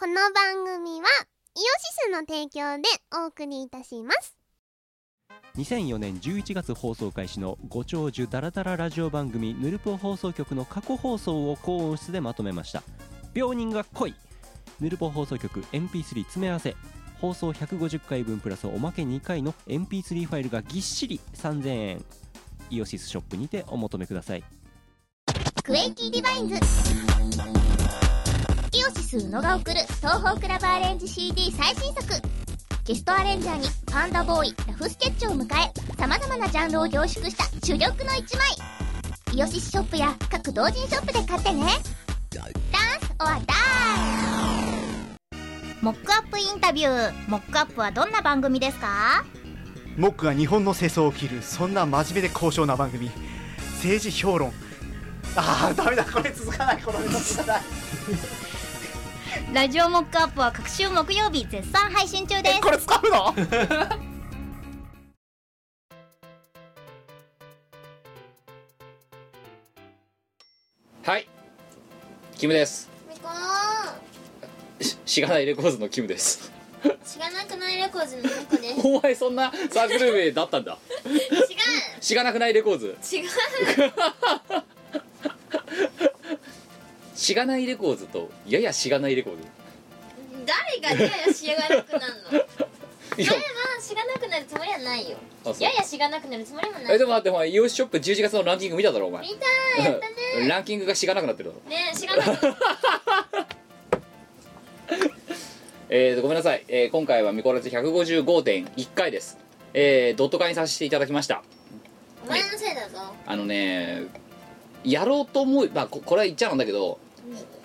この番組はイオシスの提供でお送りいたします。2004年11月放送開始のご長寿ダラダララジオ番組ヌルポ放送局の過去放送を高音質でまとめました。病人が来い。ヌルポ放送局 MP3 詰め合わせ。放送150回分プラスおまけ2回の MP3 ファイルがぎっしり3000円。イオシスショップにてお求めください。クエイティディバインズイオシス宇野が送る東方クラブアレンジ CD 最新作。ゲストアレンジャーにパンダボーイラフスケッチを迎え様々なジャンルを凝縮した珠玉の一枚。イオシスショップや各同人ショップで買ってね。ダンスオアダイモックアップインタビュー。モックアップはどんな番組ですか？モックが日本の世相を切るそんな真面目で高尚な番組。政治評論。ああダメだ。これ続かない。この続かない。ラジオモックアップは各週木曜日絶賛配信中です。これ使うの？はい。キムです。みこししがないレコーズのキムです。しがなくないレコーズのみこです。お前そんなサークル名だったんだ。違しがなくないレコーズ。う違う しがないレコーズとややしがないレコーズ。誰がややしがなくなるの？いや。前はしがなくなるつもりはないよ。ややしがなくなるつもりもない。えでも待ってお前イオシショップ11月のランキング見ただろお前。見たやったね。ランキングがしがなくなってるだろねしがなく えーとごめんなさい、えー今回はミコラジ155.1回です。えー、ドット化にさせていただきました。お前のせいだぞ。あのねやろうと思えばここれは言っちゃなんだけど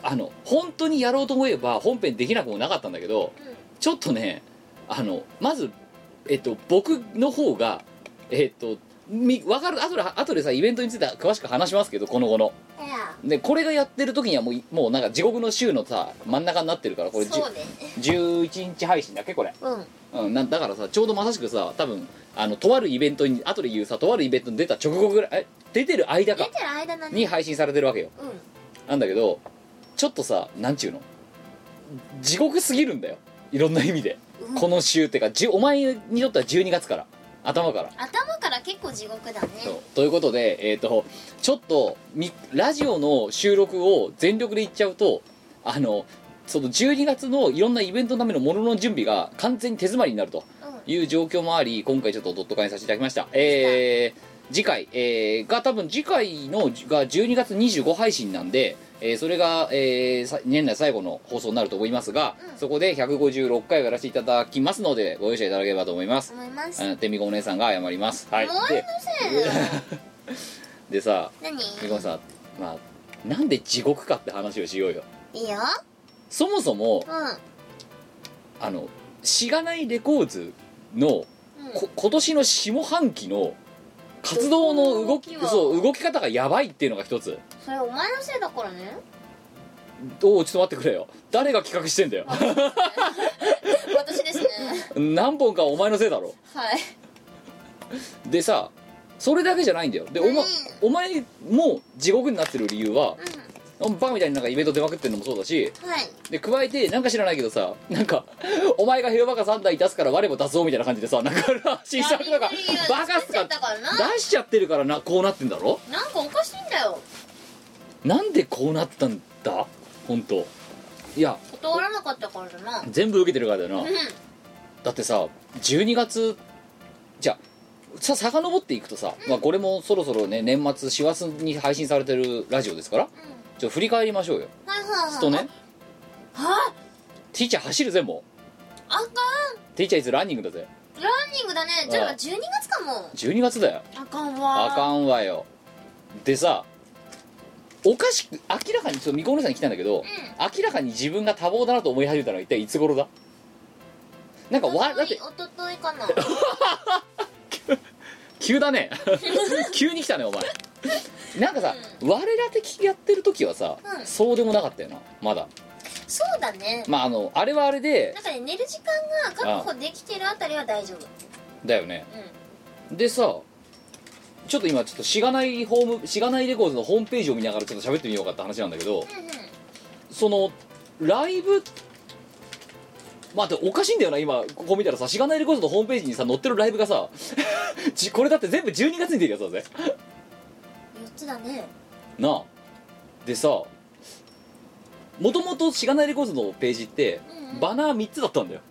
あの本当にやろうと思えば本編できなくもなかったんだけどうん。ちょっとねあのまずえっと僕の方がえっとみ分かる後で後でさイベントについては詳しく話しますけどこの後の。でこれがやってる時にはもういもうなんか地獄の週のさ真ん中になってるからこれね。11日配信だっけこれ、うん。うん、なだからさちょうどまさしくさ多分あのとあるイベントに後で言うさとあるイベントに出た直後ぐらいえ出てる間か。出てる間に配信されてるわけよ。うん。なんだけどちょっとさなんちゅうの？地獄すぎるんだよ。いろんな意味で、うん。この週ってかじゅお前にとっては12月から。頭から。頭から結構地獄だね。そう。ということでえっ、とちょっとみラジオの収録を全力で言っちゃうとあのその12月のいろんなイベントのためのものの準備が完全に手詰まりになるとうん。いう状況もあり今回ちょっとドット化にさせていただきました。えー、次回、えーが多分次回のが12月25配信なんで、えーそれが、えーさ年内最後の放送になると思いますが、うん。そこで156回をやらせていただきますのでご容赦いただければと思います。思います。てみこお姉さんが謝ります。はい。のでせい でさ何？みこさんまあなんで地獄かって話をしようよ。いいよ。そもそもうん。あのしがないレコーズのうん。こ今年の下半期の活動の動きそう動き方がやばいっていうのが一つそれお前のせいだからね。おおちょっと待ってくれよ。誰が企画してんだよ。私ですね。何本かお前のせいだろ。はい。でさそれだけじゃないんだよ。でお,、まうん、お前も地獄になってる理由はバカみたいになんかイベント出まくってるのもそうだしうんはい。で加えてなんか知らないけどさなんかお前がヘロバカ3台出すから我も出そうみたいな感じでさなんか新作とかバカす作っちゃか出しちゃってるからなこうなってんだろ？なんかおかしいんだよなんでこうなったんだ？本当。いや。断らなかったからだな。全部受けてるからだよな。うん。だってさ12月じゃあさ遡っていくとさ、まあ、これもそろそろね年末師走に配信されてるラジオですからちょっと振り返りましょうよ。はいはいはい。すとね。は？ティーチャー走るぜもあかん。うティーチャーいつランニングだぜ。ランニングだね。じゃあ12月かも。12月だよ。あかんわ。あかんわよ。でさおかしく明らかにちょっとみさんに来たんだけど、明らかに自分が多忙だなと思い始めたのは一体いつ頃だ。なんかわだっておとといかな。急だね。急に来たねお前。なんかさ、我ら的やってる時はさ、うん。そうでもなかったよなまだ。そうだね。まああのあれはあれでなんかね寝る時間が確保できてるあたりは大丈夫。だよね。うん。でさちょっと今ちょっとしがないホームしがないレコーズのホームページを見ながらちょっと喋ってみようかって話なんだけどうんうんそのライブ待っておかしいんだよな今ここ見たらさしがないレコードのホームページにさ載ってるライブがさ じこれだって全部12月に出るやつだぜ。4つだね。なあ。でさもともとしがないレコードのページってうんバナー3つだったんだよ。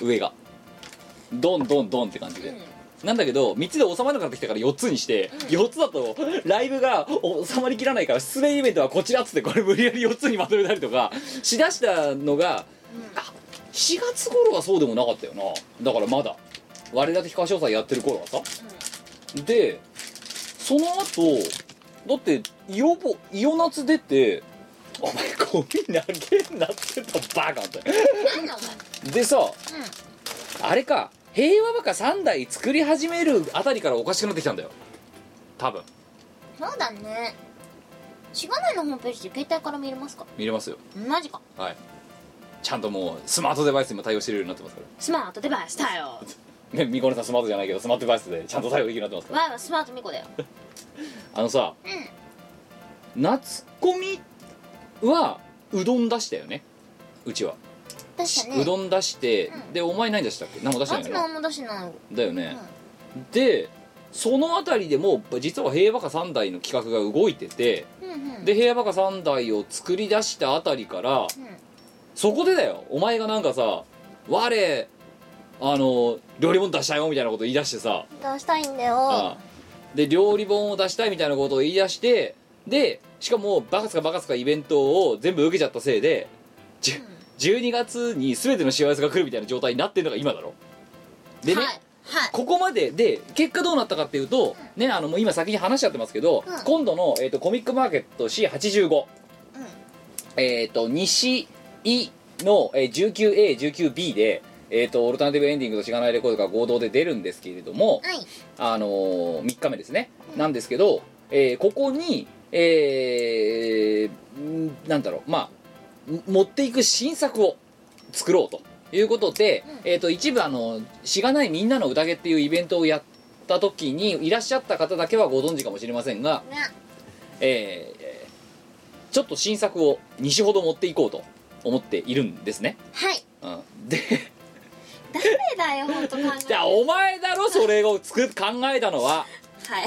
上が。ドンドンドンって感じで、うんなんだけど3つで収まらなくなってきたから4つにして、4つだとライブが収まりきらないから出演イベントはこちらっつってこれ無理やり4つにまとめたりとかしだしたのが、あ4月頃はそうでもなかったよな。だからまだ我ら的歌唱祭やってる頃はさ、でその後だってイオボイオ夏出てお前ゴミ投げんなってたバカって。なんだお前。でさ、あれか平和バカ3台作り始めるあたりからおかしくなってきたんだよ。多分。そうだね。しがないのホームページで携帯から見れますか？見れますよ。マジか。はい。ちゃんともうスマートデバイスにも対応してるようになってますかスマートデバイスだよ。ら ねみこねさんスマートじゃないけどスマートデバイスでちゃんと対応できるようになってますから。わいはスマートミコだよ。あのさうん。夏コミはうどん出したよね。うちは、ね。うどん出して、うん。でお前何出したっけ？何も出してないよ。なあつのも出しないだよね、でそのあたりでも実は平和バカ3台の企画が動いててうんうん。で平和バカ3台を作り出したあたりからうんそこでだよ。お前がなんかさ「我あの料理本出したよ」みたいなこと言い出してさ。出したいんだよ。ああ。で料理本を出したいみたいなことを言い出してでしかもバカスカバカスカイベントを全部受けちゃったせいでじゅ12月に全ての幸せが来るみたいな状態になってるのが今だろ。でね、はいはい。ここまでで結果どうなったかっていうと、ねあのもう今先に話しちゃってますけど、うん。今度の、えー、とコミックマーケット C85、えっ、と西井の、えー 19A19B で、えー、とオルタナティブエンディングとしがないレコードが合同で出るんですけれども、はい。あのー、3日目ですね、なんですけど、えーここに、えーんなんだろう。まあん持っていく新作を作ろうということで、えー、と一部あの「しがないみんなの宴」っていうイベントをやった時にいらっしゃった方だけはご存知かもしれませんが、ね。えーちょっと新作を2種ほど持っていこうと思っているんですね、はい。うん、で誰だよ本当考えじゃあお前だろそれを作っ考えたのは。はい。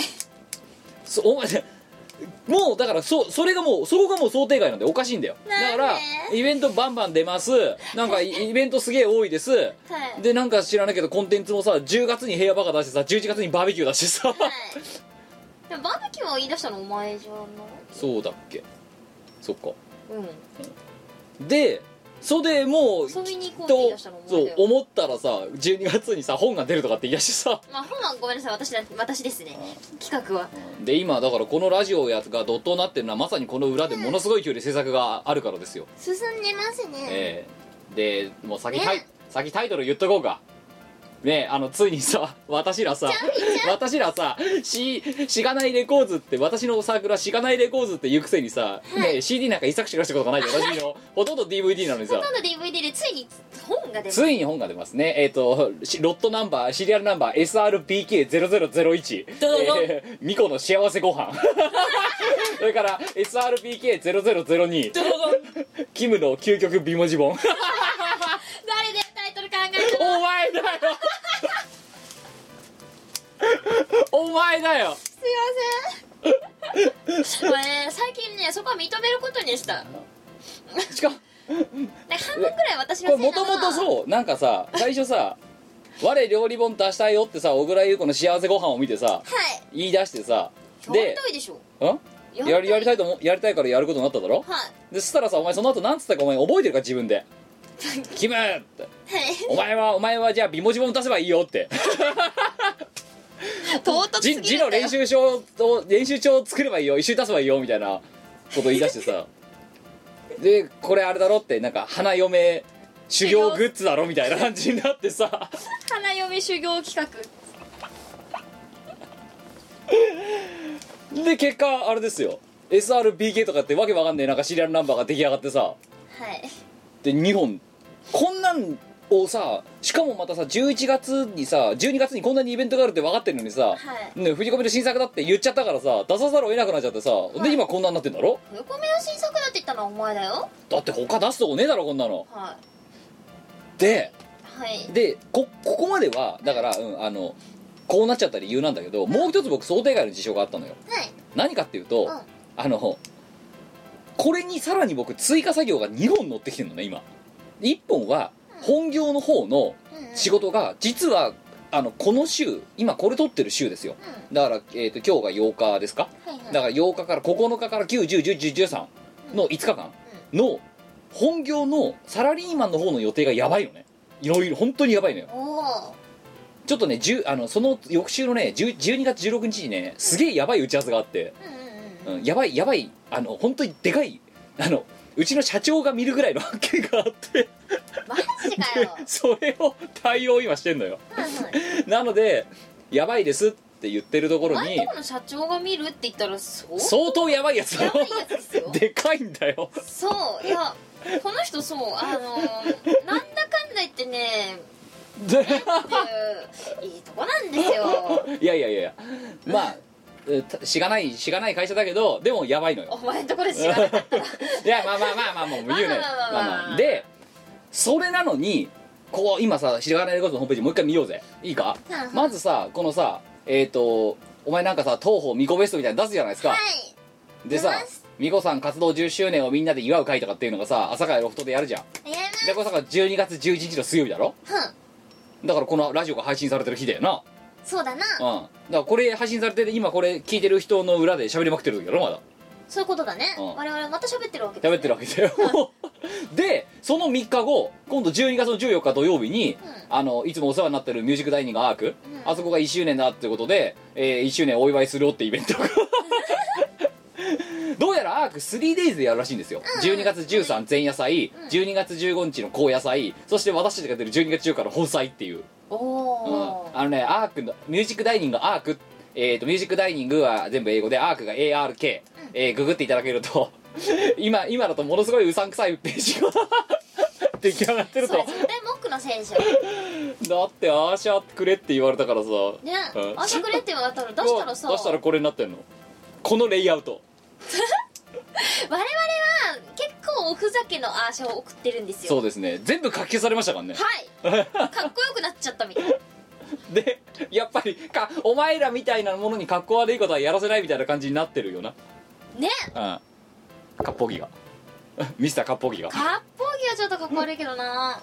そお前もうだからそそれがもうそこがもう想定外なんでおかしいんだよ。だからイベントバンバン出ます。なんかイイベントすげえ多いです。はい。でなんか知らないけどコンテンツもさ10月に平和バカ出してさ11月にバーベキュー出してさ。はい。でもバーベキューを言い出したのお前じゃない？そうだっけ。そっか。うん。でそれでもう遊びに行こうって言いと出したのおそう思ったらさ12月にさ本が出るとかって言い出してさ。まあ本はごめんなさい私だ私ですね。企画は。で今だからこのラジオやつがドットになってるのはまさにこの裏でものすごい勢いで制作があるからですよ、進んでますね。ええ。でもう先タイね。先タイトル言っとこうかねえあのついにさ私らさ私らさししがないレコーズって私のサークルはしがないレコーズって言うくせにさ、ねえ CD なんか一作しか出したことがないじゃん。私の ほとんど DVD なのにさ。ほとんど DVD でついに本が出ますついに本が出ますね。えっ、としロットナンバーシリアルナンバー SRPK0001 どうぞ。えーミコの幸せご飯。それから SRPK0002 キムの究極美文字本。誰でお前だよ。お前だよ。すいません。これね最近ねそこは認めることにした。しかもで半分くらい私のせいもともとそうなんかさ最初さ「我料理本出したいよ」ってさ小倉優子の幸せご飯を見てさはい。言い出してさやりでたいでしょ。ん？やりやりたいと思やりたいからやることになっただろ？はい。でそしたらさお前その後なんつったかお前覚えてるか自分で「キム!」って。はい「お前はお前はじゃあ美文字本出せばいいよ」って。唐突す字ぎるんだよ。字の練習書を練習帳を作ればいいよ。一緒に出せばいいよみたいなこと言い出してさ。でこれあれだろってなんか花嫁修行グッズだろみたいな感じになってさ。花嫁修行企画。で結果あれですよ。SRBK とかってわけわかんねえなんかシリアルナンバーが出来上がってさ。はい。で2本こんなんをさしかもまたさ11月にさ12月にこんなにイベントがあるって分かってるのにさ、はい。ね、振り込みの新作だって言っちゃったからさ出さざるを得なくなっちゃってさ、い。で今こんなになってんだろ？冬コミの新作だって言ったのはお前だよ。だって他出すとこねえだろこんなの。はではい。でこここまではだから、うん、あのこうなっちゃった理由なんだけどもう一つ僕想定外の事象があったのよ。はい。何かっていうと、うん。あのこれにさらに僕追加作業が2本乗ってきてるのね今。1本は本業の方の仕事が実はあのこの週今これ撮ってる週ですよ。だから、えー、と今日が8日ですか？はいはい。だから8日から9日から9101113の5日間の本業のサラリーマンの方の予定がやばいのね。いろいろ本当にやばいのよ。ちょっとね10あのその翌週のね10 12月16日にねすげえやばい打ち合わせがあって、うんうんうんうん、やばいやばい。あの本当にでかい。あのうちの社長が見るぐらいの案件があって。マジかよ。それを対応今してんのよ。はいはい。なのでやばいですって言ってるところにとこの社長が見るって言ったらそう？相当やばいやつだよやばいやつですよ。でかいんだよ。そういやこの人そうあのーなんだかんだ言ってねでっていういいとこなんですよ。いやいやいや。いやまあえたしがないしがない会社だけどでもやばいのよ。お前のところで知らなかったら。いやまあまあまあまあもう言うね。まあまあまあまあ。まあまあ。でそれなのにこう今さしがないレコードのホームページもう一回見ようぜ。いいか？まずさこのさえっ、とお前なんかさ東方ミコベストみたいなの出すじゃないですか、はい。でさミコさん活動10周年をみんなで祝う会とかっていうのがさ朝からロフトでやるじゃん。でこれさ12月11日の水曜日だろ？うん。だからこのラジオが配信されてる日だよな。そうだな。うん。だからこれ配信されてて今これ聞いてる人の裏で喋りまくってる時だろまだそういうことだね。うん。我々また喋ってるわけです、ね、喋ってるわけだよ。でその3日後今度12月の14日土曜日に、あのいつもお世話になってるミュージックダイニングアーク、うん。あそこが1周年だってことで、え1周年お祝いするよってイベントが。どうやらアーク 3days でやるらしいんですよ、12月13前夜祭、うん。12月15日の後夜祭そして私たちが出る12月14日の本祭っていう。おうん。おー、あのねアークのミュージックダイニングアーク。えー、とミュージックダイニングは全部英語でアークが ARK、えーググっていただけると 今今だとものすごいうさんくさいページが出来上がってると。それ絶対モックのせいでしょだってああしゃくれって言われたからさ。ねうん。朝くれって言われたら出したらさ出したらこれになってんの？このレイアウト。我々は結構おふざけのアーシャを送ってるんですよ。そうですね。全部書き消されましたからね。はい。かっこよくなっちゃったみたい でやっぱりかお前らみたいなものにかっこ悪いことはやらせないみたいな感じになってるよなね。うん。かっぽぎが。ミスターかっぽぎが。かっぽぎはちょっとかっこ悪いけどな。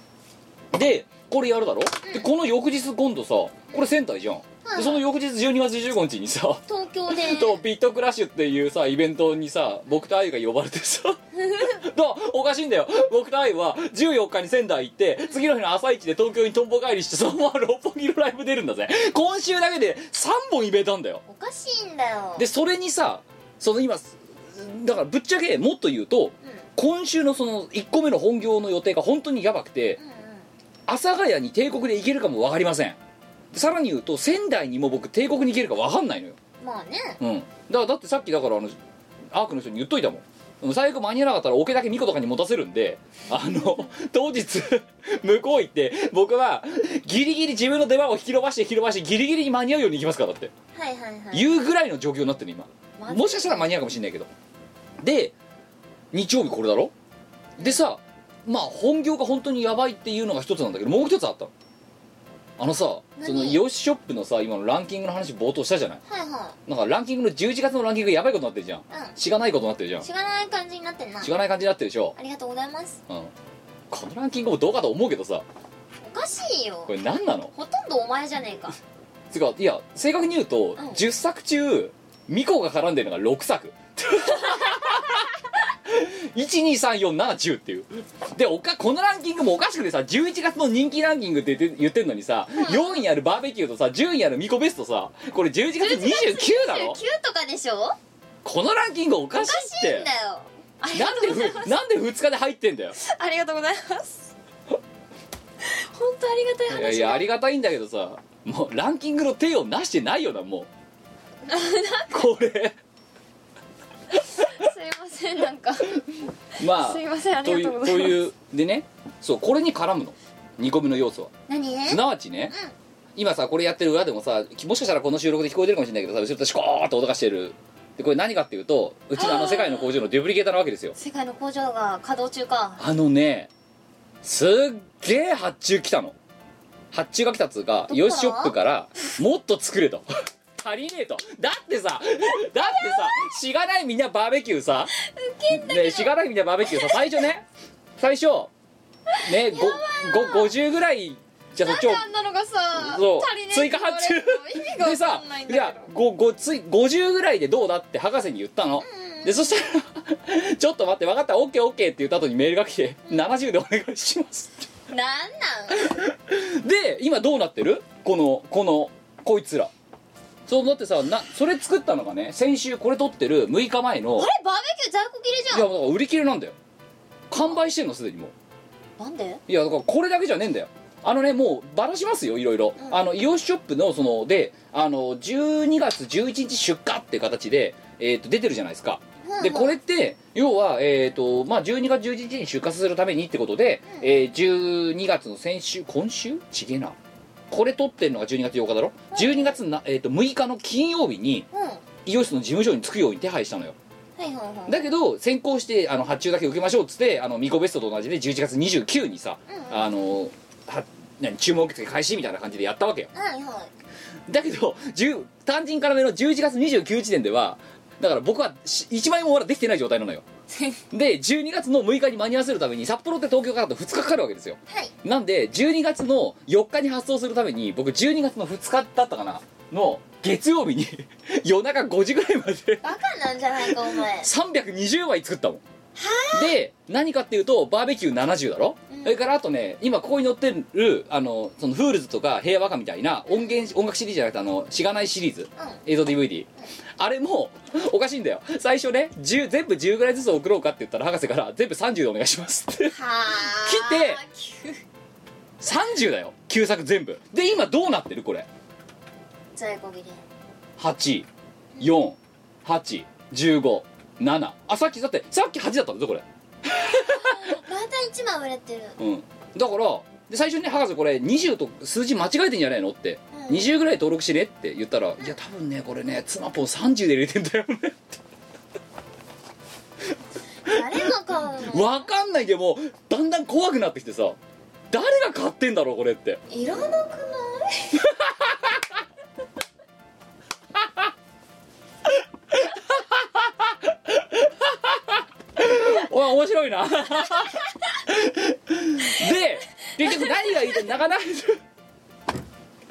でこれやるだろ、でこの翌日今度さこれ仙台じゃん、でその翌日12月15日にさ東京で。とビットクラッシュっていうさイベントにさ僕とあゆが呼ばれてさ。だおかしいんだよ。僕とあゆは14日に仙台行って次の日の朝一で東京にとんぼ帰りしてそのまま六本木のライブ出るんだぜ。今週だけで3本イベントなんだよ。おかしいんだよ。でそれにさその今だからぶっちゃけもっと言うとうん今週のその1個目の本業の予定が本当にやばくて阿佐ヶ谷に帝国で行けるかも分かりません。さらに言うと仙台にも僕帝国に行けるか分かんないのよ。まあね。うん。だからだってさっきだからあのアークの人に言っといたもん。うん最悪間に合わなかったらオケだけ2個とかに持たせるんであの 当日向こう行って僕はギリギリ自分の出番を引き延ばして引き延ばしてギリギリに間に合うように行きますからだって。はいはいはい。いうぐらいの状況になってる今もしかしたら間に合うかもしれないけど。で日曜日これだろ？でさまあ本業が本当にやばいっていうのが一つなんだけどもう一つあったの。あのさ何？そのイオシショップのさ今のランキングの話冒頭したじゃない？はいはなんかランキングの11月のランキングがやばいことになってるじゃん。いうん。しがないことになってるじゃん。しがない感じになってんな。しがない感じになってるでしょ。ありがとうございます。うん。このランキングもどうかと思うけどさ。おかしいよ。これ何なの？ほとんどお前じゃねえか。つうかいや正確に言うと、うん。10作中ミコが絡んでるのが6作。1234710っていう。でおかこのランキングもおかしくてさ11月の人気ランキングって言ってんのにさ、4位にあるバーベキューとさ10位にあるミコベストさこれ11月29だろ？9とかでしょ？このランキングおかしいおかしいってんだよ。なんでふなんで2日で入ってんだよ？ありがとうございます。本当ありがたい話いやいやありがたいんだけどさもうランキングの手をなしてないよなもう これ。すいませんなんか。まあすいませんありがとうございます。というでねそうこれに絡むの。2個目の要素は。何？ねすなわちね、今さこれやってる裏でもさもしかしたらこの収録で聞こえてるかもしれないけどさ後ろでシコーッと音がしてる。でこれ何かっていうとうちのあの世界の工場のデュプリケーターなわけですよ。世界の工場が稼働中か。あのねすっげえ発注来たの。発注が来たっつうかどこから？ヨシショップからもっと作れと足りねえと。だってさだってさしがないみんなバーベキューさ。ねしがないみんなバーベキューさ最初ね。最初ねごご50ぐらいじゃあそっちを追加発注。でさわかんないんだいやごごつい50ぐらいでどうだって博士に言ったの、でそしたら ちょっと待って分かった？OKOK って言った後にメールが来て70でお願いしますなんなん？で今どうなってる？このこのこいつらそうだってさなそれ作ったのがね先週これ撮ってる6日前のあれバーベキュー在庫切れじゃん。いやだから売り切れなんだよ。完売してんのすでにもう。なんで？いやだからこれだけじゃねえんだよ。あのねもうばらしますよいろいろ、うん。あのイオシショップのそのであの12月11日出荷っていう形で、えー、と出てるじゃないですか。でこれって要は、えーとまあ、12月11日に出荷するためにってことで、うん。えー12月の先週今週？ちげえなこれ撮ってんのが12月8日だろ？12月な、えー、と6日の金曜日にうん。はイオシスの事務所に着くように手配したのよ。いはいはい。だけど先行してあの発注だけ受けましょうっつってあのミコベストと同じで11月29にさ、うんあのは何注文受付開始みたいな感じでやったわけよ。はいはい。だけど10単純からめの11月29時点ではだから僕はし1枚もまだできてない状態なのよ で12月の6日に間に合わせるために札幌って東京からだと2日かかるわけですよ。はい。なんで12月の4日に発送するために僕12月の2日だったかなの月曜日に 夜中5時ぐらいまで。バカなんじゃないかお前。320枚作ったもんで何かっていうとバーベキュー70だろ、うん。それからあとね今ここに載ってるあのそのフールズとか平和歌みたいな音源音楽シリーズじゃなくてあのしがないシリーズ。映像 DVD あれもおかしいんだよ。最初ね10全部10ぐらいずつ送ろうかって言ったら博士から全部30でお願いしますって。はあ。来て30だよ。旧作全部。で今どうなってる？これ。在庫切れ。84815あさっきだってさっき8だったんだぞこれ。また一枚売れてる。うん。だからで最初にね博士これ20と数字間違えてんじゃないのって、うん。20ぐらい登録しねって言ったら「いや多分ねこれね妻ポン30で入れてんだよね誰が買う」の？わかんないけどだんだん怖くなってきてさ。誰が買ってんだろうこれって。いらなくない？おい面白いな。で結局何が言いたい泣かないい。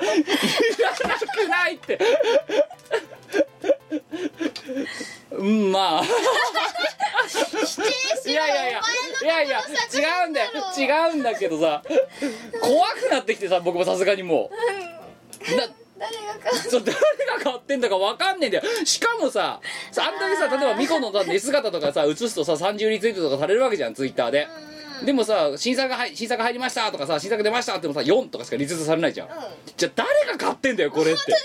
らなくないって。うんまあ。いやいやいやいやいや違うんだよ。違うんだけどさ。怖くなってきてさ僕もさすがにもう。な誰が買う？そう誰が買ってんだか分かんねえんだよ。しかもささあんだけさ例えばミコのさ寝姿とかさ映すとさ30リツイートとかされるわけじゃんツイッターで、うんでもさ新作が入新作入りましたとかさ新作出ましたってもさ4とかしかリツイートされないじゃん、うん。じゃあ誰が買ってんだよこれって。本当で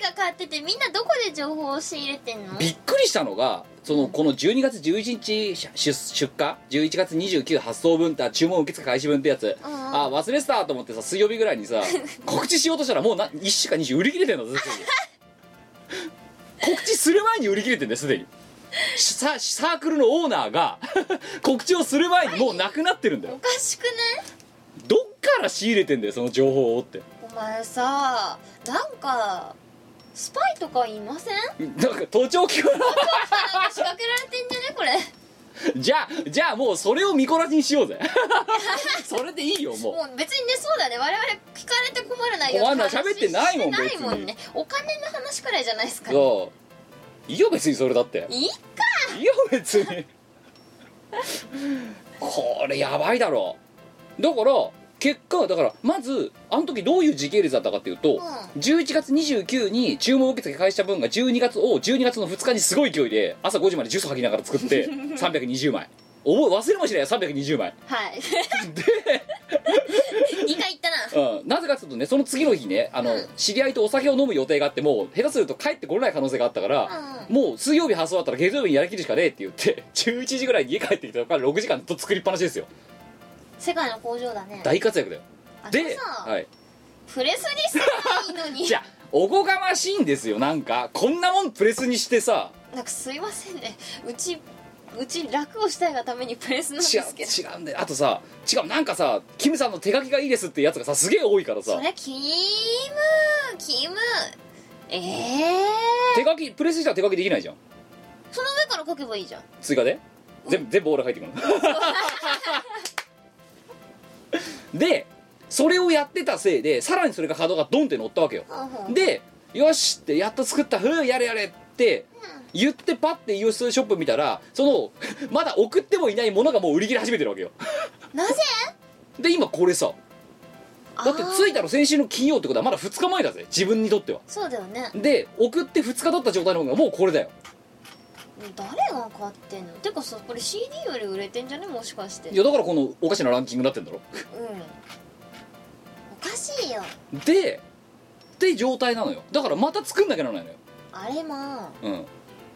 誰が買っててみんなどこで情報を仕入れてんの？びっくりしたのがそのこの12月11日出出荷？11月29発送分って注文受付開始分ってやつ、うんあ忘れてたと思ってさ水曜日ぐらいにさ 告知しようとしたらもうな1週か2週売り切れてんのずっと告知する前に売り切れてんだよすでに。ササークルのオーナーが 告知をする前にもうなくなってるんだよ。おかしくない？どっから仕入れてんだよその情報をって。お前さなんかスパイとかいません？なんか盗聴器かななんか仕掛けられてんじゃねこれ？じゃあじゃあもうそれを見こらしにしようぜ。それでいいよもう。もう別にねそうだね。我々聞かれて困る内容困るな喋ってないもんないもんね。お金の話くらいじゃないですかそう。いいよ別にそれだって。いいか。いいよ別に。これやばいだろ。だから結果だからまずあの時どういう時系列だったかっていうと、う11月29に注文受付開始した分が12月を12月の2日にすごい勢いで朝5時までジュース吐きながら作って 320枚。覚え忘れもしないよ320枚。はい。で2回言ったな。うん、なぜかというとねその次の日ねあの、うん。知り合いとお酒を飲む予定があっても下手すると帰ってこれない可能性があったから、うもう水曜日発送だったら月曜日にやりきるしかねえって言って11時ぐらいに家帰ってきたから6時間ずっと作りっぱなしですよ世界の工場だね。大活躍だよ。あでさ、はい、プレスにすればいいのに。じゃあおこがましいんですよ。なんかこんなもんプレスにしてさ。なんかすいませんね。うちうち楽をしたいがためにプレスなんで違うすけど。違うんだよ。あとさ違うなんかさキムさんの手書きがいいですってやつがさすげえ多いからさ。それキムキム。ええ手書きプレスしたら手書きできないじゃん。その上から書けばいいじゃん。追加で？全部全部オーラ書いてくるの でそれをやってたせいでさらにそれが角がドンって乗ったわけよ。でよしってやっと作ったふうやれやれって言ってパッてイオシスショップ見たらその まだ送ってもいないものがもう売り切れ始めてるわけよ。なぜ？で今これさだって着いたたの先週の金曜ってことはまだ2日前だぜ。自分にとっては。そうだよね。で送って2日経った状態の方がもうこれだよ誰が買ってんの？てかさこれ CD より売れてんじゃね？もしかして。いやだからこのおかしなランキングになってんだろ？うん。おかしいよ。でって状態なのよ。だからまた作んなきゃならないのよ。あれまうん。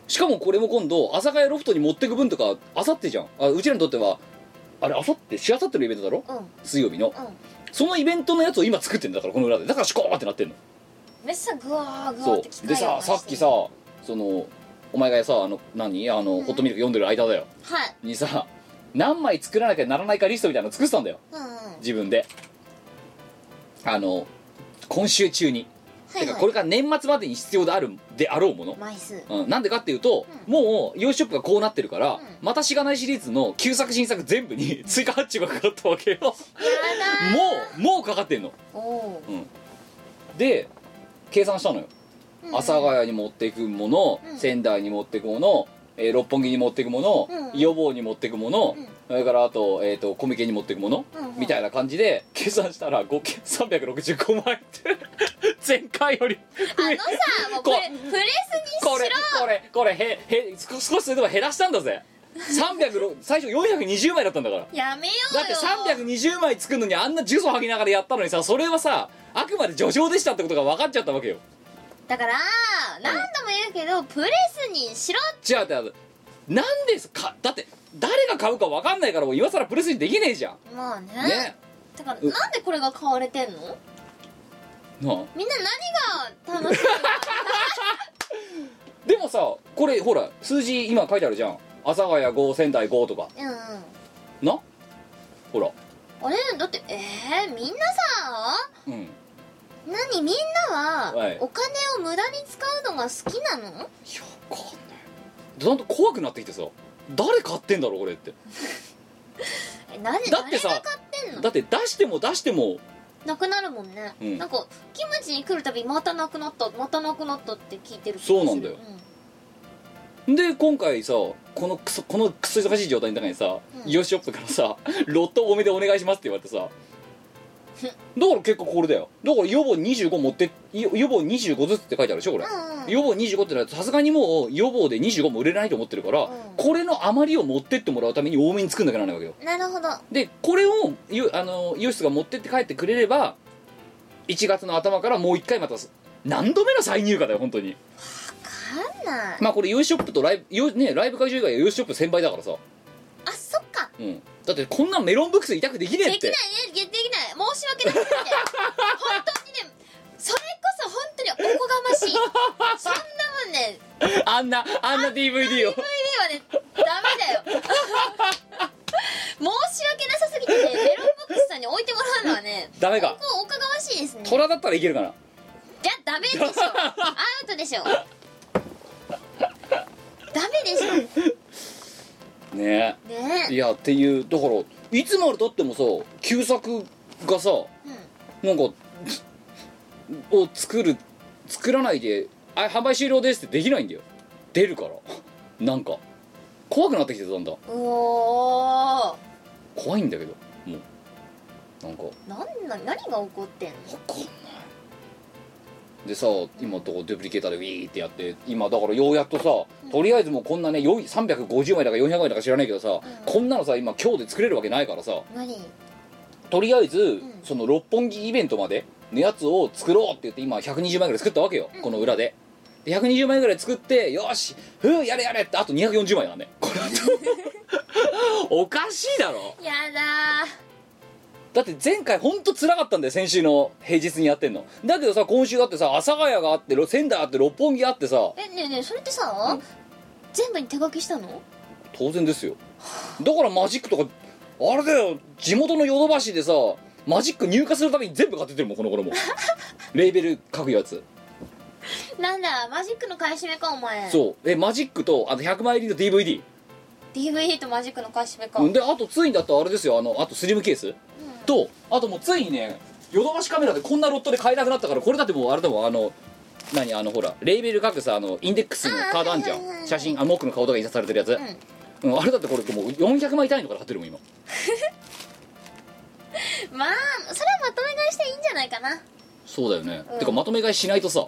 しかもこれも今度阿佐ヶ谷ロフトに持ってく分とかあさってじゃん。あうちらにとってはあれあさって？しあさってのイベントだろ？あうん。水曜日の。うん。そのイベントのやつを今作ってんだからこの裏で。だからシコーってなってんの。めっさグワーグワそう。ーって機械でささっきさそのお前がさあの何？あの、うん。ホットミルク読んでる間だよ。はい。にさ何枚作らなきゃならないかリストみたいなの作ってたんだよ。うんうん。自分で。あの今週中に、はいはい。てかこれから年末までに必要であるであろうもの、枚数。うん、なんでかっていうと、うもう洋ショップがこうなってるから、ん。またしがないシリーズの旧作新作全部に 追加発注がかかったわけよ。やだもうもうかかってんの。ー。おで計算したのよー阿佐ヶ谷に持っていくもの、うん。仙台に持っていくもの、えー六本木に持っていくもの、うん。予防に持っていくもの、うん。それからあと,、えー、とコミケに持っていくもの、うん。うん。みたいな感じで計算したら合計365枚って 前回よりあのさもうプこレプレスにしろ。これこれこれへへ少少しそれでも減らしたんだぜ。306最初420枚だったんだから。やめようよ。だって320枚作るのにあんな呪詛吐きながらやったのにさそれはさあくまで叙情でしたってことが分かっちゃったわけよだから何度も言うけどプレスにしろ違う違う。なんですか？だって誰が買うか分かんないからもう今更プレスにできねえじゃん。まあね。ね。だからう。なんでこれが買われてんの？なあ。みんな何が楽しいでもさこれほら数字今書いてあるじゃん。阿佐ヶ谷5仙台5とか。のうんうん。な？ほら。あれ？だってえー、みんなさうん何みんなははい。お金を無駄に使うのが好きなの？いや分かんない。だんだん怖くなってきてさ。誰買ってんだろうこれって。えなぜだってさ誰が買ってんの？だって出しても出しても。なくなるもんね、うん。なんかキムチに来るたびまたなくなったまたなくなったって聞いてる気がする。そうなんだよ。で今回さこのクソこのクソ忙しい状態の中にさ、うん。イオシショップからさロット多めでお願いしますって言われてさだから結構これだよ。だから予防25持って予予防25ずつって書いてあるでしょこれ、うんうん。予防25ってのはさすがにもう予防で25も売れないと思ってるから、うん。これの余りを持ってってもらうために多めに作んなきゃならないわけよ。なるほど。でこれをよあのイオシスが持ってって帰ってくれれば1月の頭からもう1回また何度目の再入荷だよ本当に。わかんない、まあこれイオシショップとライブよねライブ会場以外はイオシショップ1000倍だからさうん。だってこんなんメロンブックス委託できねえって。できないね。できない。申し訳ない。本当にねそれこそ本当におこがましい。そんなもんね。あんなあんな DVD を。DVD はねダメだよ。申し訳なさすぎてねメロンボックスさんに置いてもらうのはねダメか。ここおかがましいですね。虎だったらいけるかな。じゃあダメでしょアウトでしょ。ダメでしょね。ね。いやっていうだからいつまでたってもさ旧作がさうん。なんかを作る作らないで「あ販売終了です」ってできないんだよ。出るから。なんか怖くなってきてたんだ。うお怖いんだけどもう。なんか。ーなんな何が起こってんの？わかんないでさ今とこデュプリケーターでウィーってやって今だからようやっとさ、とりあえずもうこんなねよい350枚だか400枚だか知らないけどさ、こんなのさ今今日で作れるわけないからさ何とりあえず、ん。その六本木イベントまでのやつを作ろうって言って今120枚ぐらい作ったわけよ、うん。この裏で。で120枚ぐらい作ってよしふうやれやれってあと240枚だね。これ おかしいだろ。やだだって前回ほんと辛かったんだよ先週の平日にやってんの。だけどさ今週だってさ阿佐ヶ谷があってろ仙台あって六本木あってさ。ーえねえねえそれってさ、全部に手書きしたの？当然ですよ。だからマジックとかあれだよ地元のヨドバシでさマジック入荷するために全部買ってってるもんこの頃も。レーベル書くやつ。なんだマジックの買い占めかお前。そう。えマジックとあと100枚入りの DVD DVD とマジックの買い占めか。うんであとついにだったらあれですよあのあとスリムケース、とあともうついにねヨドバシカメラでこんなロットで買えなくなったからこれだってもうあれだもんあの何あのほらレーベル書くさあのインデックスのカードあんじゃん。写真あモックの顔とか印刷されてるやつ、うん。あれだってこれもう400枚単位のから買ってるもん今。まあそれはまとめ買いしていいんじゃないかな。そうだよね、うん。てかまとめ買いしないとさ。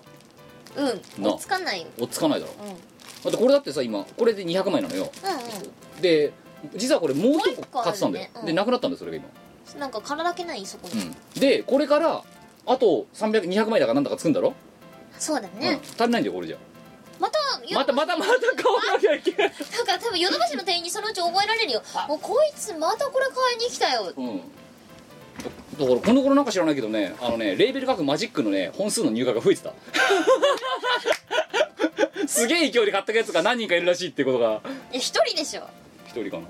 うんな追いつかない。よ追っつかないだろ。うん。うんだってこれだってさ今これで200枚なのよ。で実はこれもう一個買ってたんだよ、うん。でなくなったんだよそれが今。うんなんか空だけないそこに、うん。でこれからあと300200枚だかなんだかつくんだろ、そうだうん。ね、足りないんだよこれじゃ。またまたまたまた買わなきゃいけない。だから多分ヨドバシの店員にそのうち覚えられるよ。もうこいつまたこれ買いに来たよ。うん。だからこの頃なんか知らないけどねあのねレーベル書くマジックのね本数の入荷が増えてた。すげえ勢いで買ったやつが何人かいるらしいってことが。いや一人でしょ。一人かな。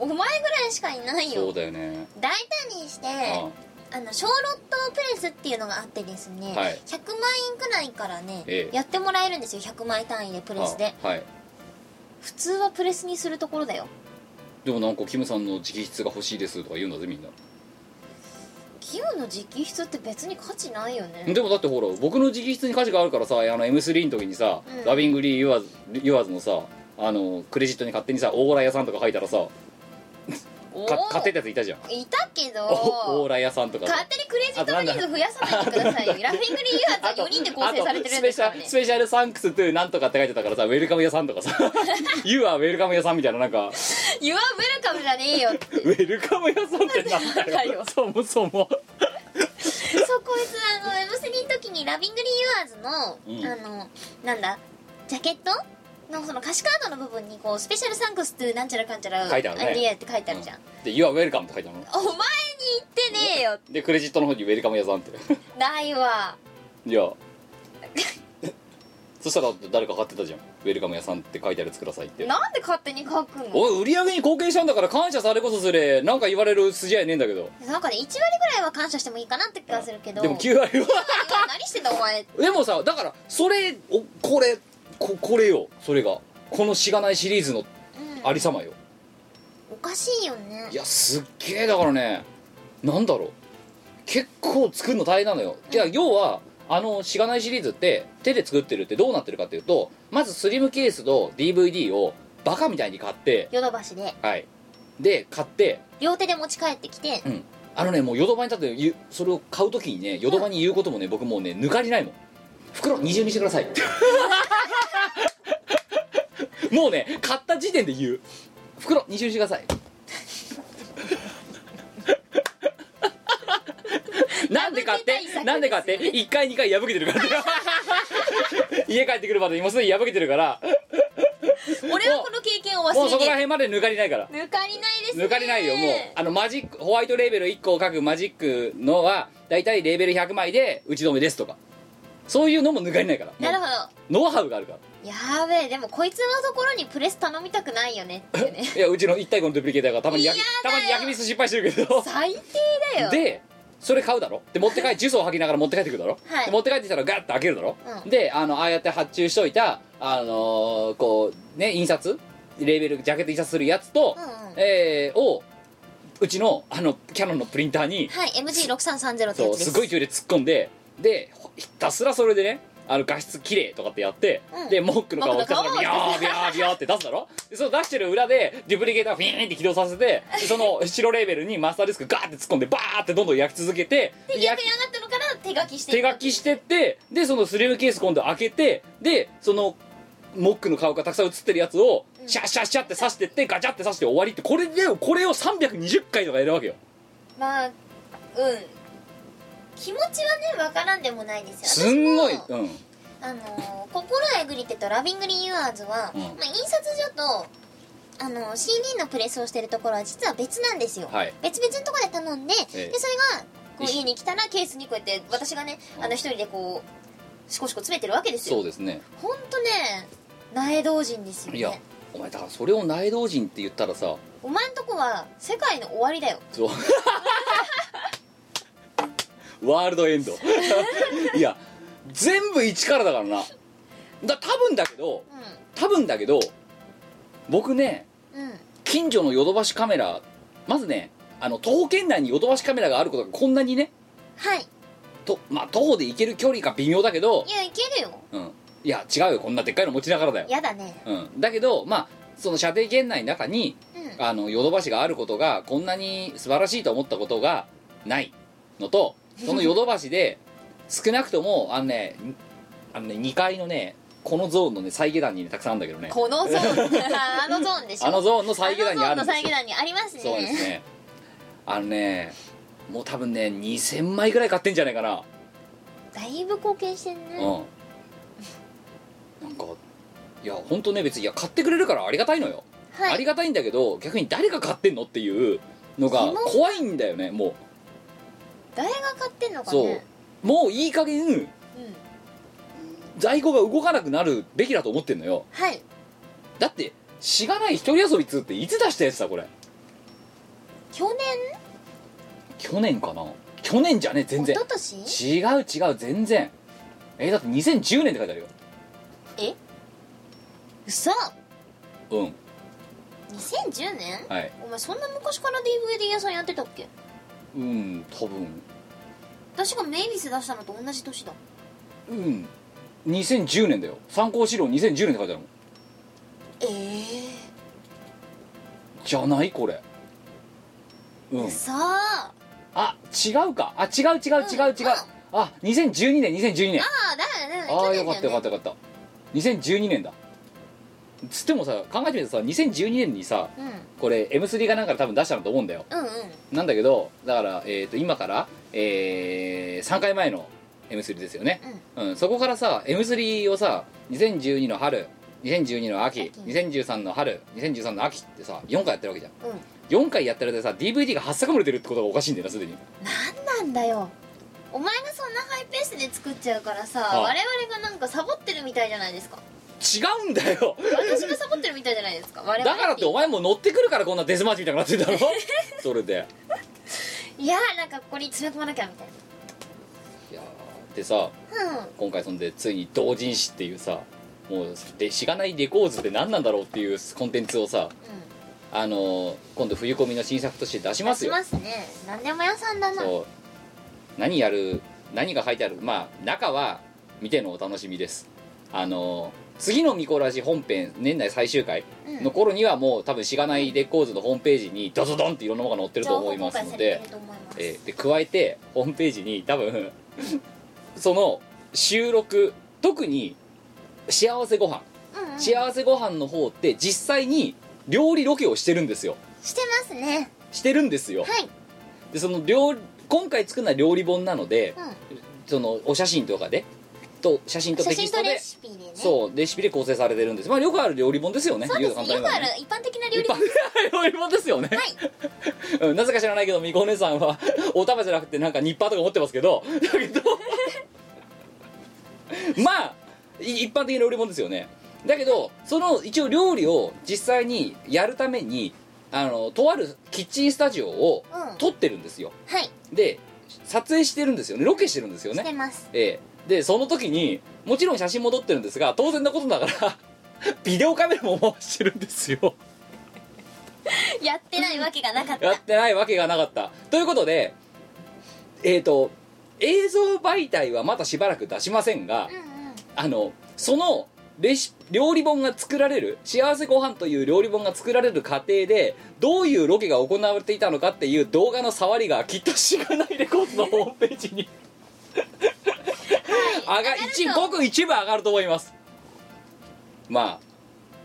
うん。お前ぐらいしかいないそうよだよね。大胆にしてああ。の小ロットプレスっていうのがあってですね、はい。100万円くらいからね、ええ。やってもらえるんですよ。100枚単位でプレスで。あはい。普通はプレスにするところだよ。でもなんかキムさんの直筆が欲しいですとか言うんだぜみんな。キムの直筆って別に価値ないよね。でもだってほら僕の直筆に価値があるからさあの M3 の時にさ、うん。ラビングリー・ユアーズのさあのクレジットに勝手にさ大ーラ屋さんとか書いたらさ買ってーたやついたじゃん。いたけどお大ーラ屋さんとかさ。勝手にクレジットの人数増やさないでくださいよラフィングリーユーザー4人で構成されてるんですからね。あとスペシャルスペシャルサンクストゥなんとかって書いてたからさウェルカム屋さんとかさ You はウェルカム屋さんみたいななんか。ユアウェルカムじゃねえよって。ウェルカム屋さんってなんだよ。なんだよ。そもそも。そうこいつあの M3 の時に Laughingly Yours の、うん。あのなんだジャケットのその歌詞カードの部分にこう special thanks ってなんちゃらかんちゃら書いてあるね。アイディアって書いてあるじゃん、で You はウェルカムって書いてあるの。お前に言ってねえよでクレジットの方に welcome 屋さんって。ないわ。いや。そしたら誰か買ってたじゃん。 welcome 屋さんって書いてあるやつくださいって。なんで勝手に書くの？おい売り上げに貢献したんだから感謝されこそすれ。なんか言われる筋合いねえんだけど。なんかね1割ぐらいは感謝してもいいかなって気がするけど。でも9割は。今何してんだお前。でもさだからそれおこれここれよそれが。このしがないシリーズのうん。ありさまよ。おかしいよね。いやすっげえだからね。なんだろう。結構作るの大変なのよ。いや要はあのしがないシリーズって手で作ってるってどうなってるかっていうとまずスリムケースと DVD をバカみたいに買ってヨドバシで。はい。で買って両手で持ち帰ってきて。うん。あのねもうヨドバに立ってそれを買う時にねヨドバに言うこともね僕もうね抜かりないもん。袋二重にしてください もうね買った時点で言う。袋二重にしてください。なんでかって？なんでかって？ですよ1回2回破けてるから。家帰ってくるまでにもうすでに破けてるから。俺はこの経験を忘もうそこられて辺まで抜かりないから。抜かりないですね。抜かりないよもう。あのマジックホワイトレーベル1個を書くマジックのは大体レーベル100枚で打ち止めですとか。そういうのも抜かりないから。なるもほど。うノウハウがあるからやべえでもこいつのところにプレス頼みたくないよねってね。いやうちの一対5のドゥプリケーターがたまに焼き嫌たまに焼きミス失敗してるけど。最低だよ。でそれ買うだろ？で持って帰ってジュースを吐きながら持って帰ってくるだろ、はい。で持って帰ってきたらガッと開けるだろ、うん。であのああやって発注しといたあのーこうね印刷？レーベルジャケット印刷するやつと、うんうん。えーをうちのあのキャノンのプリンターにはい MG6330 ってやつです。すごい勢いで突っ込んででひたすらそれでねあの画質綺麗とかってやって、うん。でモックの顔をモックの顔をビヤービヤービヤーって出すだろ？でその出してる裏でデュプリケーターをフィーンって起動させてで その白レーベルにマスターディスクガーって突っ込んでバーってどんどん焼き続けてで焼き上がったのから手書きして手書きしてってでそのスリムケース今度開けてでそのモックの顔がたくさん写ってるやつをうん。シャッシャッシャッって刺してってガチャって刺して終わりってこれでこれを320回とかやるわけよ。まあうん気持ちはねわからんでもないですよ。すんごいうん。あのー心えぐりてと Lovingly Yours は、うん。まあ、印刷所とあの CD のプレスをしてるところは実は別なんですよ、はい。別々のところで頼んで,、ええ。でそれがこう家に来たらケースにこうやって私がねあの一人でこうシコシコ詰めてるわけですよ。そうですね。ほんとね苗同人ですよね。いやお前だからそれを内道人って言ったらさお前んとこは世界の終わりだよ。そうワールドエンド。いや全部一からだからな。だ多分だけど多分だけど僕ねうん。うん近所のヨドバシカメラまずねあの徒歩圏内にヨドバシカメラがあることがこんなにねはい。とまあ徒歩で行ける距離が微妙だけどいやいけるよ。うん。いや違うよ。こんなでっかいの持ちながらだよ、やだね。うん、だけどまあその射程圏内の中にうん。あのヨドバシがあることがこんなに素晴らしいと思ったことがないのとそのヨドバシで少なくともあのねあのね2階のねこのゾーンのね再下段にねたくさんあるんだけどね。このゾーンあのゾーンでしょ。あのゾーンの再下段にあるんのですよ。再下段にありますね。そうですね。あのねもう多分ね2000枚ぐらい買ってんじゃないかな。だいぶ貢献してんね。うん。なんかいや本当ね別にいや買ってくれるからありがたいのよ、はい。ありがたいんだけど逆に誰が買ってんのっていうのが怖いんだよねも誰が買ってんのうそう。かねもういい加減うん在庫が動かなくなるべきだと思ってんのよ。はい。だってしがない一人遊びっつうっていつ出したやつだこれ。去年？去年かな。去年じゃね全然。一昨年？違う違う全然。えだって2010年って書いてあるよ。え？嘘。うん。2010年はい。お前そんな昔から DVD 屋さんやってたっけ？うん多分。私がメイビス出したのと同じ年だ。うん。2010年だよ。参考資料2010年って書いてあるもん。ええじゃないこれ。うん。さああ違うか。あ違う違う違う違う。あ。2012年2012年。ああだよねああよかったよかったたよかった。2012年だつってもさ考えてみてさ2012年にさうん。これ M3 かなんかで多分出したんだと思うんだよ。うんうん。なんだけどだから、えー、と今から、え3回前の M3 ですよね、うん。そこからさ M3 をさ2012の春2012の秋秋。2013の春2013の秋ってさ4回やってるわけじゃん。うん。4回やってるでさ DVD が8作も出てるってことがおかしいんだよなすでに。なんなんだよ。お前がそんなハイペースで作っちゃうからさあ我々がなんかサボってるみたいじゃないですか違うんだよ。私がサボってるみたいじゃないですか我々。だからってお前も乗ってくるからこんなデスマーチみたいになってんだろそれで。いやーなんかここに詰め込まなきゃみたいいやーでさなうん。今回そんでついに同人誌っていうさもうでしがないレコーズって何なんだろうっていうコンテンツをさあのー今度冬コミの新作として出しますよ。しますね。何でも屋さんだな。そう。何やる何が書いてある。まあ中は見てのお楽しみです。あのー次のミコラジ本編年内最終回うん。の頃にはもう多分しがないレコーズのホームページにドドドンっていろんなものが載ってると思いますのでえーで加えてホームページに多分 その収録特に幸せご飯。うんうん。幸せご飯の方って実際に料理ロケをしてるんですよ。してますね。してるんですよ。はい。でその料今回作るのは料理本なのでうん。そのお写真とかでと写真とテキストで。シピでね。そうレシピで構成されてるんです。まあよくある料理本ですよねそうです。ね言うとよくある一般的な料理一般的な 料理本ですよね、はい。うんなぜか知らないけどみこお姉さんは お玉じゃなくてなんかニッパーとか持ってますけど。だけどまあい一般的な料理本ですよね。だけどその一応料理を実際にやるためにあのとあるキッチンスタジオをうん。撮ってるんですよ。はい。で撮影してるんですよね。ロケしてるんですよしてねます。ええでその時にもちろん写真も撮ってるんですが当然なことながら ビデオカメラも回してるんですよ。やってないわけがなかった。やってないわけがなかった。ということでえっ、と映像媒体はまたしばらく出しませんがうんうん。あのそのレシ料理本が作られる幸せご飯という料理本が作られる過程でどういうロケが行われていたのかっていう動画の触りがきっとしがないレコードのホームページに 上が一ごく一部上がると思います。まあ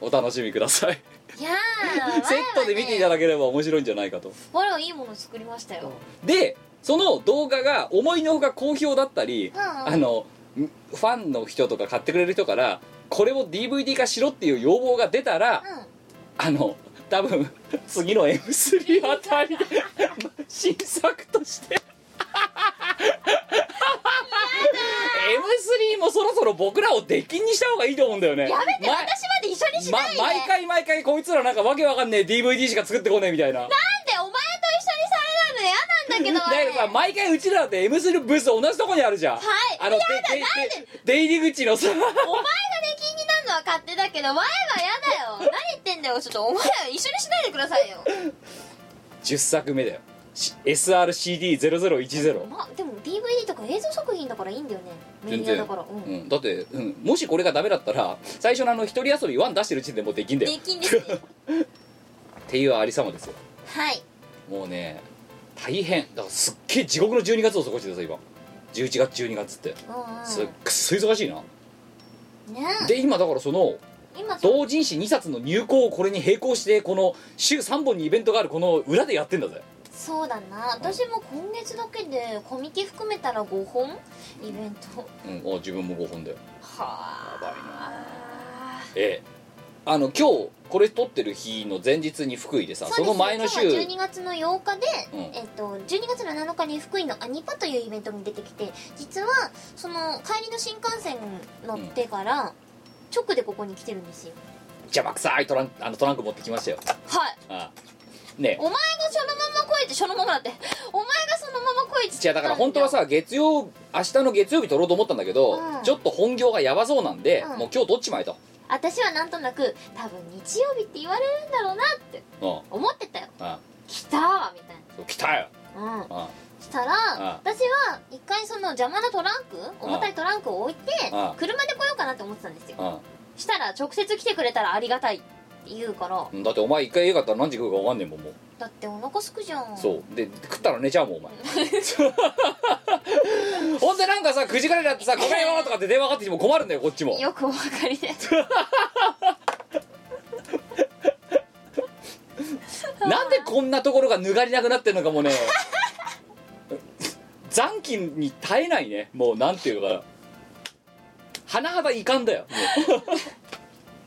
お楽しみください。いやー セットで見ていただだければ面白いんじゃないかと。我はいいもの作りましたよ。でその動画が思いのほか好評だったり、うんうん。あのんファンの人とか買ってくれる人からこれを DVD 化しろっていう要望が出たら、うん。あの多分次の M3 あたりで 新作として M3 もそろそろ僕らを出禁にした方がいいと思うんだよね。やめて前私まで一緒にしないで、毎回毎回こいつらなんかわけわかんねえ DVD しか作ってこねえみたいな。なんでお前と一緒にされないの？嫌なんだけど。だけどさ毎回うちらだって M3 のブース同じとこにあるじゃん。はい。あのやだででなんで？で出入り口のさ。お前が出禁になるのは勝手だけど前は嫌だよ。何言ってんだよ。ちょっとお前は一緒にしないでくださいよ。10作目だよ。し SRCD0010 までも DVD とか映像作品だからいいんだよね。メディアだから。うん。うん、だって、うん、もしこれがダメだったら最初のあの一人遊び1出してる時点でもうできんだよ。出禁ですね。っていうありさまですよ。はい。もうね大変。だからすっげえ地獄の12月を過ごしてるさ今。11月12月って。すっくっそ忙しいな、ね。で今だからその同人誌2冊の入稿をこれに並行してこの週3本にイベントがあるこの裏でやってんだぜそうだな。私も今月だけでコミケ含めたら5本？イベント。うん。あ自分も5本だよ。はやばいな。あええあの今日これ撮ってる日の前日に福井でさその前の週。今日は12月の8日で、うん。えっと12月の7日に福井のアニパというイベントに出てきて実はその帰りの新幹線乗ってから、直でここに来てるんですよ。邪魔くさいトランあのトランク持ってきましたよ。はい。ああねお前がそのまま来いってそのままだって。お前がそのまま来いって。じゃあだから本当はさ月曜明日の月曜日撮ろうと思ったんだけど、うん。ちょっと本業がやばそうなんで、うん。もう今日撮っちまえと、私はなんとなく多分日曜日って言われるんだろうなってうん。思ってたよ。あ来たーみたいそう来たよ。なうん。あしたらあ私は一回その邪魔なトランク重たいトランクを置いてあ車で来ようかなって思ってたんですよ。あしたら直接来てくれたらありがたい。って言うから。うんだってお前一回家買ったら何時食うか分かんねえもんもう、だってお腹すくじゃん。そう。で食ったら寝ちゃうもんお前。ほんでなんかさ9時ぐらいになってさ「ごめんよ」とかって電話かかってきても困るんだよこっちも。よくお分かりで なんでこんなところがぬがりなくなってるのかもね。残機に耐えないね。もうなんていうのか。な甚だ遺憾だよも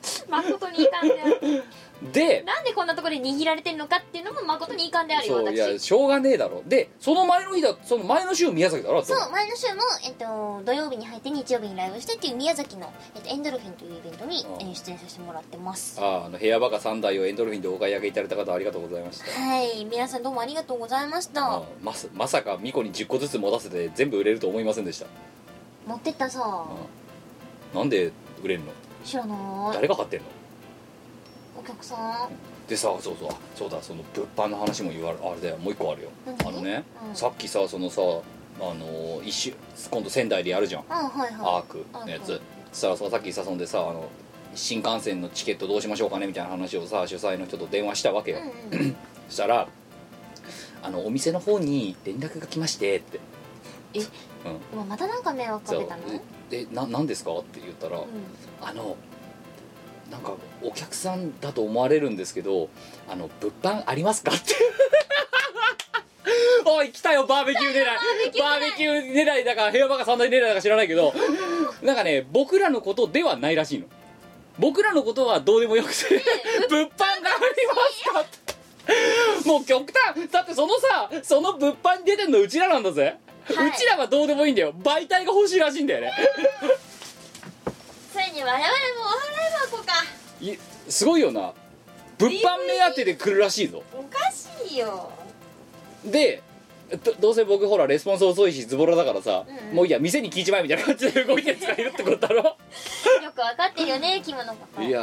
誠に遺憾であるうでなんでこんなところで握られてるのかっていうのも誠に遺憾であるよそういや私。しょうがねえだろ。でその前の日だその前の週宮崎だろ。そう前の週も、えっと、土曜日に入って日曜日にライブしてっていう宮崎の、えっと、エンドルフィンというイベントに、うんえー出演させてもらってます。あああの部屋バカ3台をエンドルフィンでお買い上げいただいた方ありがとうございました。はい皆さんどうもありがとうございました。あまさまさかミコに10個ずつ持たせて全部売れると思いませんでした。持ってったさ。なんで売れんの？知らない誰が買ってんの？お客さん。でさそうそうあそうだその物販の話も言われあれだよもう一個あるよ。何？あのね、うん。さっきさそのさあの一週今度仙台でやるじゃん。あはいアはークのやつ。ささっきさそんでさあの新幹線のチケットどうしましょうかねみたいな話をさ主催の人と電話したわけいよ、うんうん。そしたらあのお店の方に連絡が来ましてってえうん。またなんか迷惑かけたの？えな何ですか？って言ったら、うん。あのなんかお客さんだと思われるんですけどあの物販ありますか？って。おい来たよバーベキュー狙い。バーベキュー狙い。だか部屋バカ三大狙いだか知らないけどなんかね僕らのことではないらしいの。僕らのことはどうでもよくて物販がありますか？って。もう極端。だってそのさその物販に出てんのうちらなんだぜ、はい。うちらはどうでもいいんだよ。媒体が欲しいらしいんだよね。ついに我々もお払い箱か。いすごいよな。物販目当てで来るらしいぞ。おかしいよ。でどどうせ僕ほらレスポンス遅いしズボラだからさ、うんうん。もういいや店に聞いちまえみたいな感じで動いてるやつがいるってことだろよくわかってるよね着物のこと。いや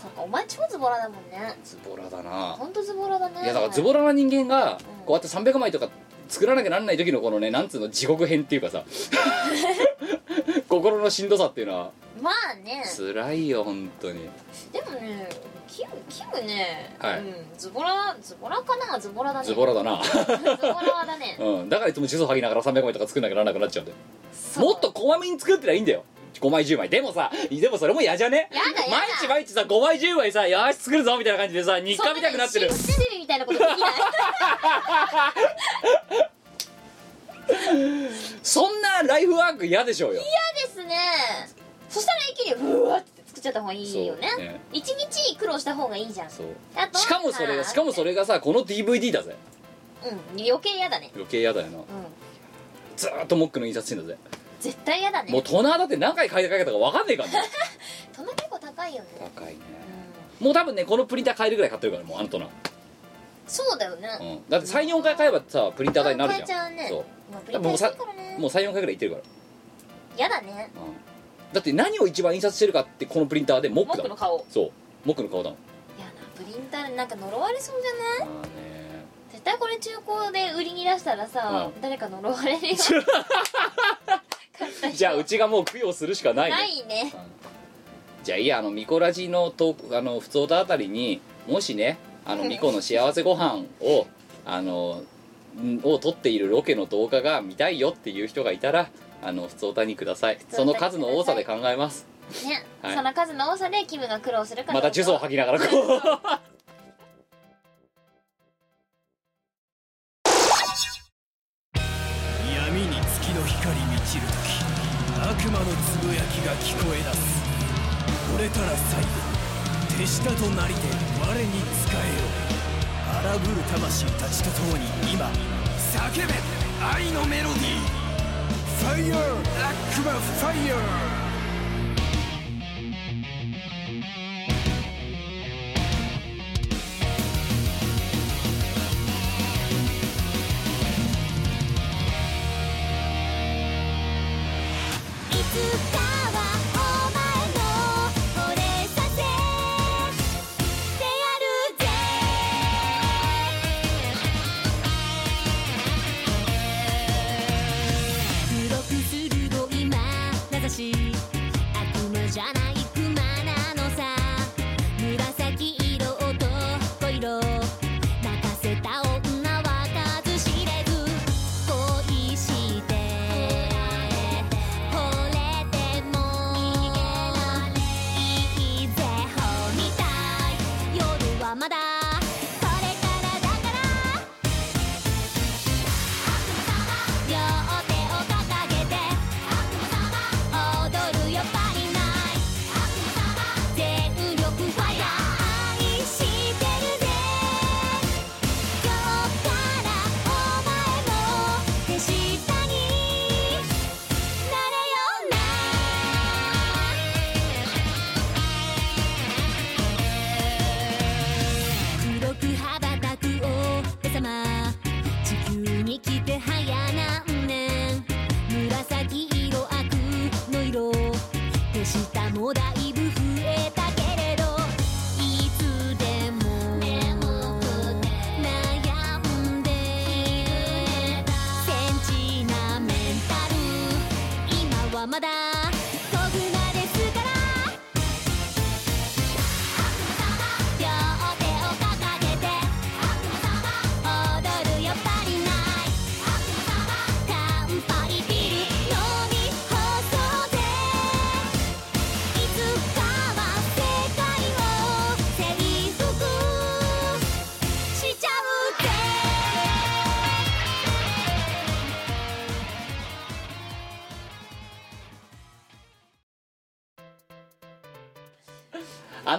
そっかお前超ズボラだもんねー。ズボラだなほんとズボラだねいやだからズボラな人間がうんこうやって300枚とか作らなきゃなんない時のこのねなんつうの地獄編っていうかさ。心のしんどさっていうのは。まあね。辛いよ本当に。でもねキムキムね、はい。うん、ズボラズボラかな？ズボラだね。ズボラだな。ズボラだね。うん。だからいつもジュース吐きながら300枚とか作んなきゃならなくなっちゃうんだよ。そう。もっとこまめに作ってりゃいいんだよ5枚10枚。でもさでもそれも嫌じゃね？やだやだ。毎日毎日さ5枚10枚さよし作るぞみたいな感じでさ日課みたくなってる。そんなみたいなことできない。そんなライフワーク嫌でしょうよ。嫌ですね。そしたら一気にうわって作っちゃった方がいいよね。そうね。一日苦労した方がいいじゃん。そう。あとしかもそれあーしかもそれがさこの DVD だぜ。うん余計嫌だね。余計嫌だよな。うん。ずーっとモックの印刷してんだぜ絶対嫌だね。もうトナーだって何回買いかけたか分かんねえからね。そんな結構高高いよね。高いね。うん。もう多分ねこのプリンター買えるぐらい買ってるからもうあのトナそうだよね。うん、だって34回買えばさプリンター代になるじゃん。買えちゃうね。そう。まあプリンター安いからね。もう34回ぐらいいってるから、やだね。うん、だって何を一番印刷してるかってこのプリンターでモッモクだもん。ックの顔。そう。モックの顔だもん。やだプリンターでなんか呪われそうじゃない？まあね。絶対これ中古で売りに出したらさ、うん。誰か呪われるよ じゃあうちがもう供養するしかないね。ないね。じゃあいいやあのミコラジのとあの普通歌あたりにもしねあのミコの幸せご飯を あのんを撮っているロケの動画が見たいよっていう人がいたらあの普通歌にください。その数の多さで考えます。ね、はい。その数の多さでキムが苦労するから。また呪詛を吐きながらこう 光満ちる時悪魔のつぶやきが聞こえ出す。惚れたら最後手下となりて我に仕えよ。荒ぶる魂たちと共に今叫べ。愛のメロディー。ファイヤー悪魔ファイヤー!か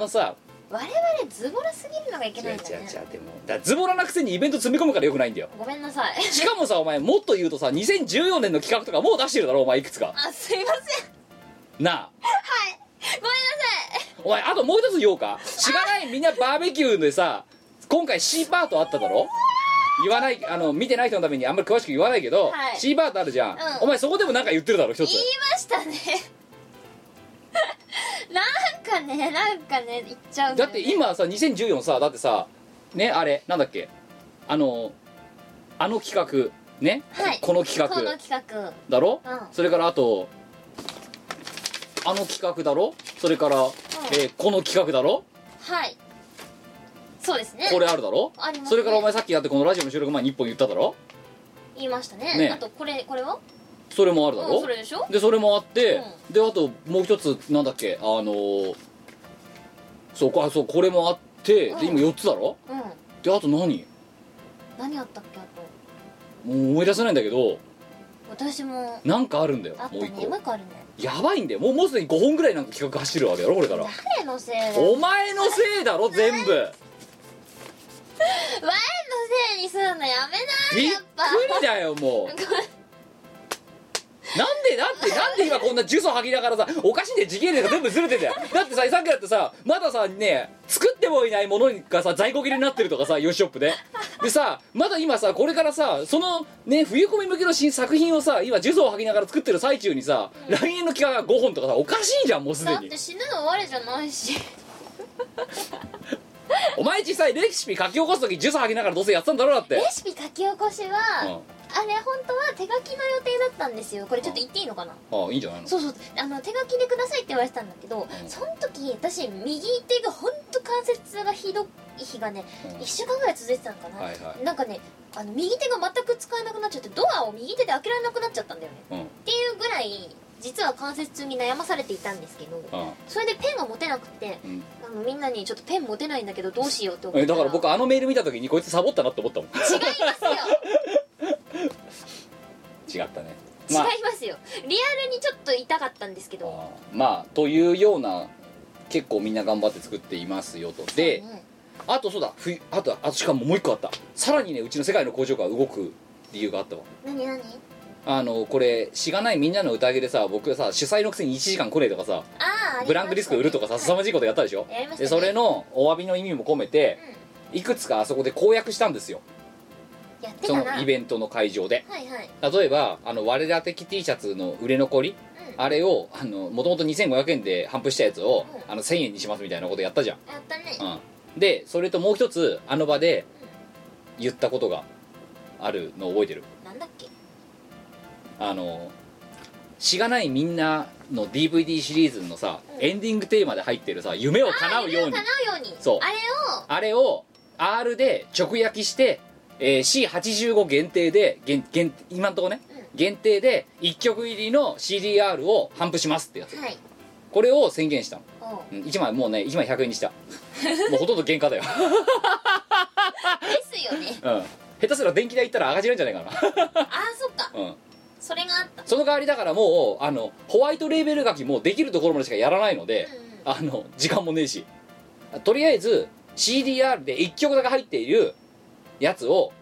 のさ。我々ズボラすぎるのがいけ違う違う違ないんだね。うでもだズボラなくせにイベント詰め込むからよくないんだよ。ごめんなさい。しかもさお前もっと言うとさ2014年の企画とかもう出してるだろお前いくつか。あすいません。なあ。ごめんなさい。お前あともう一つ言おうか。しがないみんなバーベキューでさ今回 C パートあっただろ？言わないあの見てない人のためにあんまり詳しく言わないけど、はい。C パートあるじゃん、うん。お前そこでもなんか言ってるだろ一つ。言いましたね。なんかねなんかね言っちゃうんだって今さ2014さだってさねあれなんだっけ？あのあの企画ね、はい。この企画。この企画。だろ、うん。それからあとあの企画だろ？それから、えーこの企画だろ？はい。そうですね。これあるだろ？ありますね。それからお前さっきやってこのラジオの収録前に1本言っただろ？言いましたね。ね。あとこれこれはそれもあるだろ、うんそれでしょ？でそれもあって、うであともう一つなんだっけ？あのーそうこあそうこれもあって、うん。で今4つだろ？うん。であと何？何あったっけあと？もう思い出せないんだけど私もなんかあるんだよもう一個ね。もう一個。あるね。やばいんだよ。もうもうすでに5本ぐらいなんか企画走るわけやろこれから。誰のせいお前のせいだろ全部。せいにするのやめなびっくりだよもうなんでだってなんで今こんな呪詛吐きながらさおかしいんだよ。時系列が全部ずれてんだよ。だってささっきだってさまださね作ってもいないものがさ在庫切れになってるとかさヨシショップで。でさまだ今さこれからさそのね冬込み向けの新作品をさ今呪詛を吐きながら作ってる最中にさ、来年の期間が5本とかさおかしいじゃんもうすでに。だって死ぬの我じゃないし お前実際レシピ書き起こす時呪詛吐きながらどうせやってたんだろうだって。レシピ書き起こしは、うん。あれ本当は手書きの予定だったんですよ。これちょっと言っていいのかな？ああいいんじゃないの？そうそう。あの手書きでくださいって言われてたんだけど、んその時私右手が本当関節がひどい日がね、うん。1週間ぐらい続いてたのかな、はいはい。なんかねあの右手が全く使えなくなっちゃってドアを右手で開けられなくなっちゃったんだよね。うん。っていうぐらい実は関節痛に悩まされていたんですけどうん。それでペンが持てなくてうん。あのみんなにちょっとペン持てないんだけどどうしようって思っえただから僕あのメール見た時にこいつサボったなって思ったもん。違いますよ。違ったね。違いまあますよ。リアルにちょっと痛かったんですけど。まあというような結構みんな頑張って作っていますよと。でね。あとそうだ。ふあとあとしかももう一個あった。さらにねうちの世界の工場が動く理由があったわ。何何？あのこれしがないみんなの宴でさ僕さ主催のくせに1時間来ねえとかさああブランクディスク売るとかさ凄まじいことやったでしょ？やりましたね。でそれのお詫びの意味も込めていくつかあそこで公約したんですよ。そやってたな。のイベントの会場で。はいはい。例えばあの我ら的 T シャツの売れ残りうん。あれをあのもともと2500円で販布したやつを、うん。あの1000円にしますみたいなことやったじゃん、やったね。うん、でそれともう一つあの場で言ったことがあるのを覚えてる。なんだっけ？あのしがないみんなの DVD シリーズのさ、うん。エンディングテーマで入ってるさ夢を叶うように。そう。あれをあれを R で直焼きして、えー C85 限定で限限今んとこね、うん。限定で1曲入りの CDR を頒布しますってやつ。はい。これを宣言したの、おう。うん、1枚もうね1枚100円にした。もうほとんど原価だよ、ですよね。うん、下手すら電気代いったら赤字なんじゃないかああそっか。な、うん、それがあった。その代わりだからもうあのホワイトレーベル書きもできるところまでしかやらないので、うんあの時間もねえし。とりあえず CDR で1曲だけ入っているやつを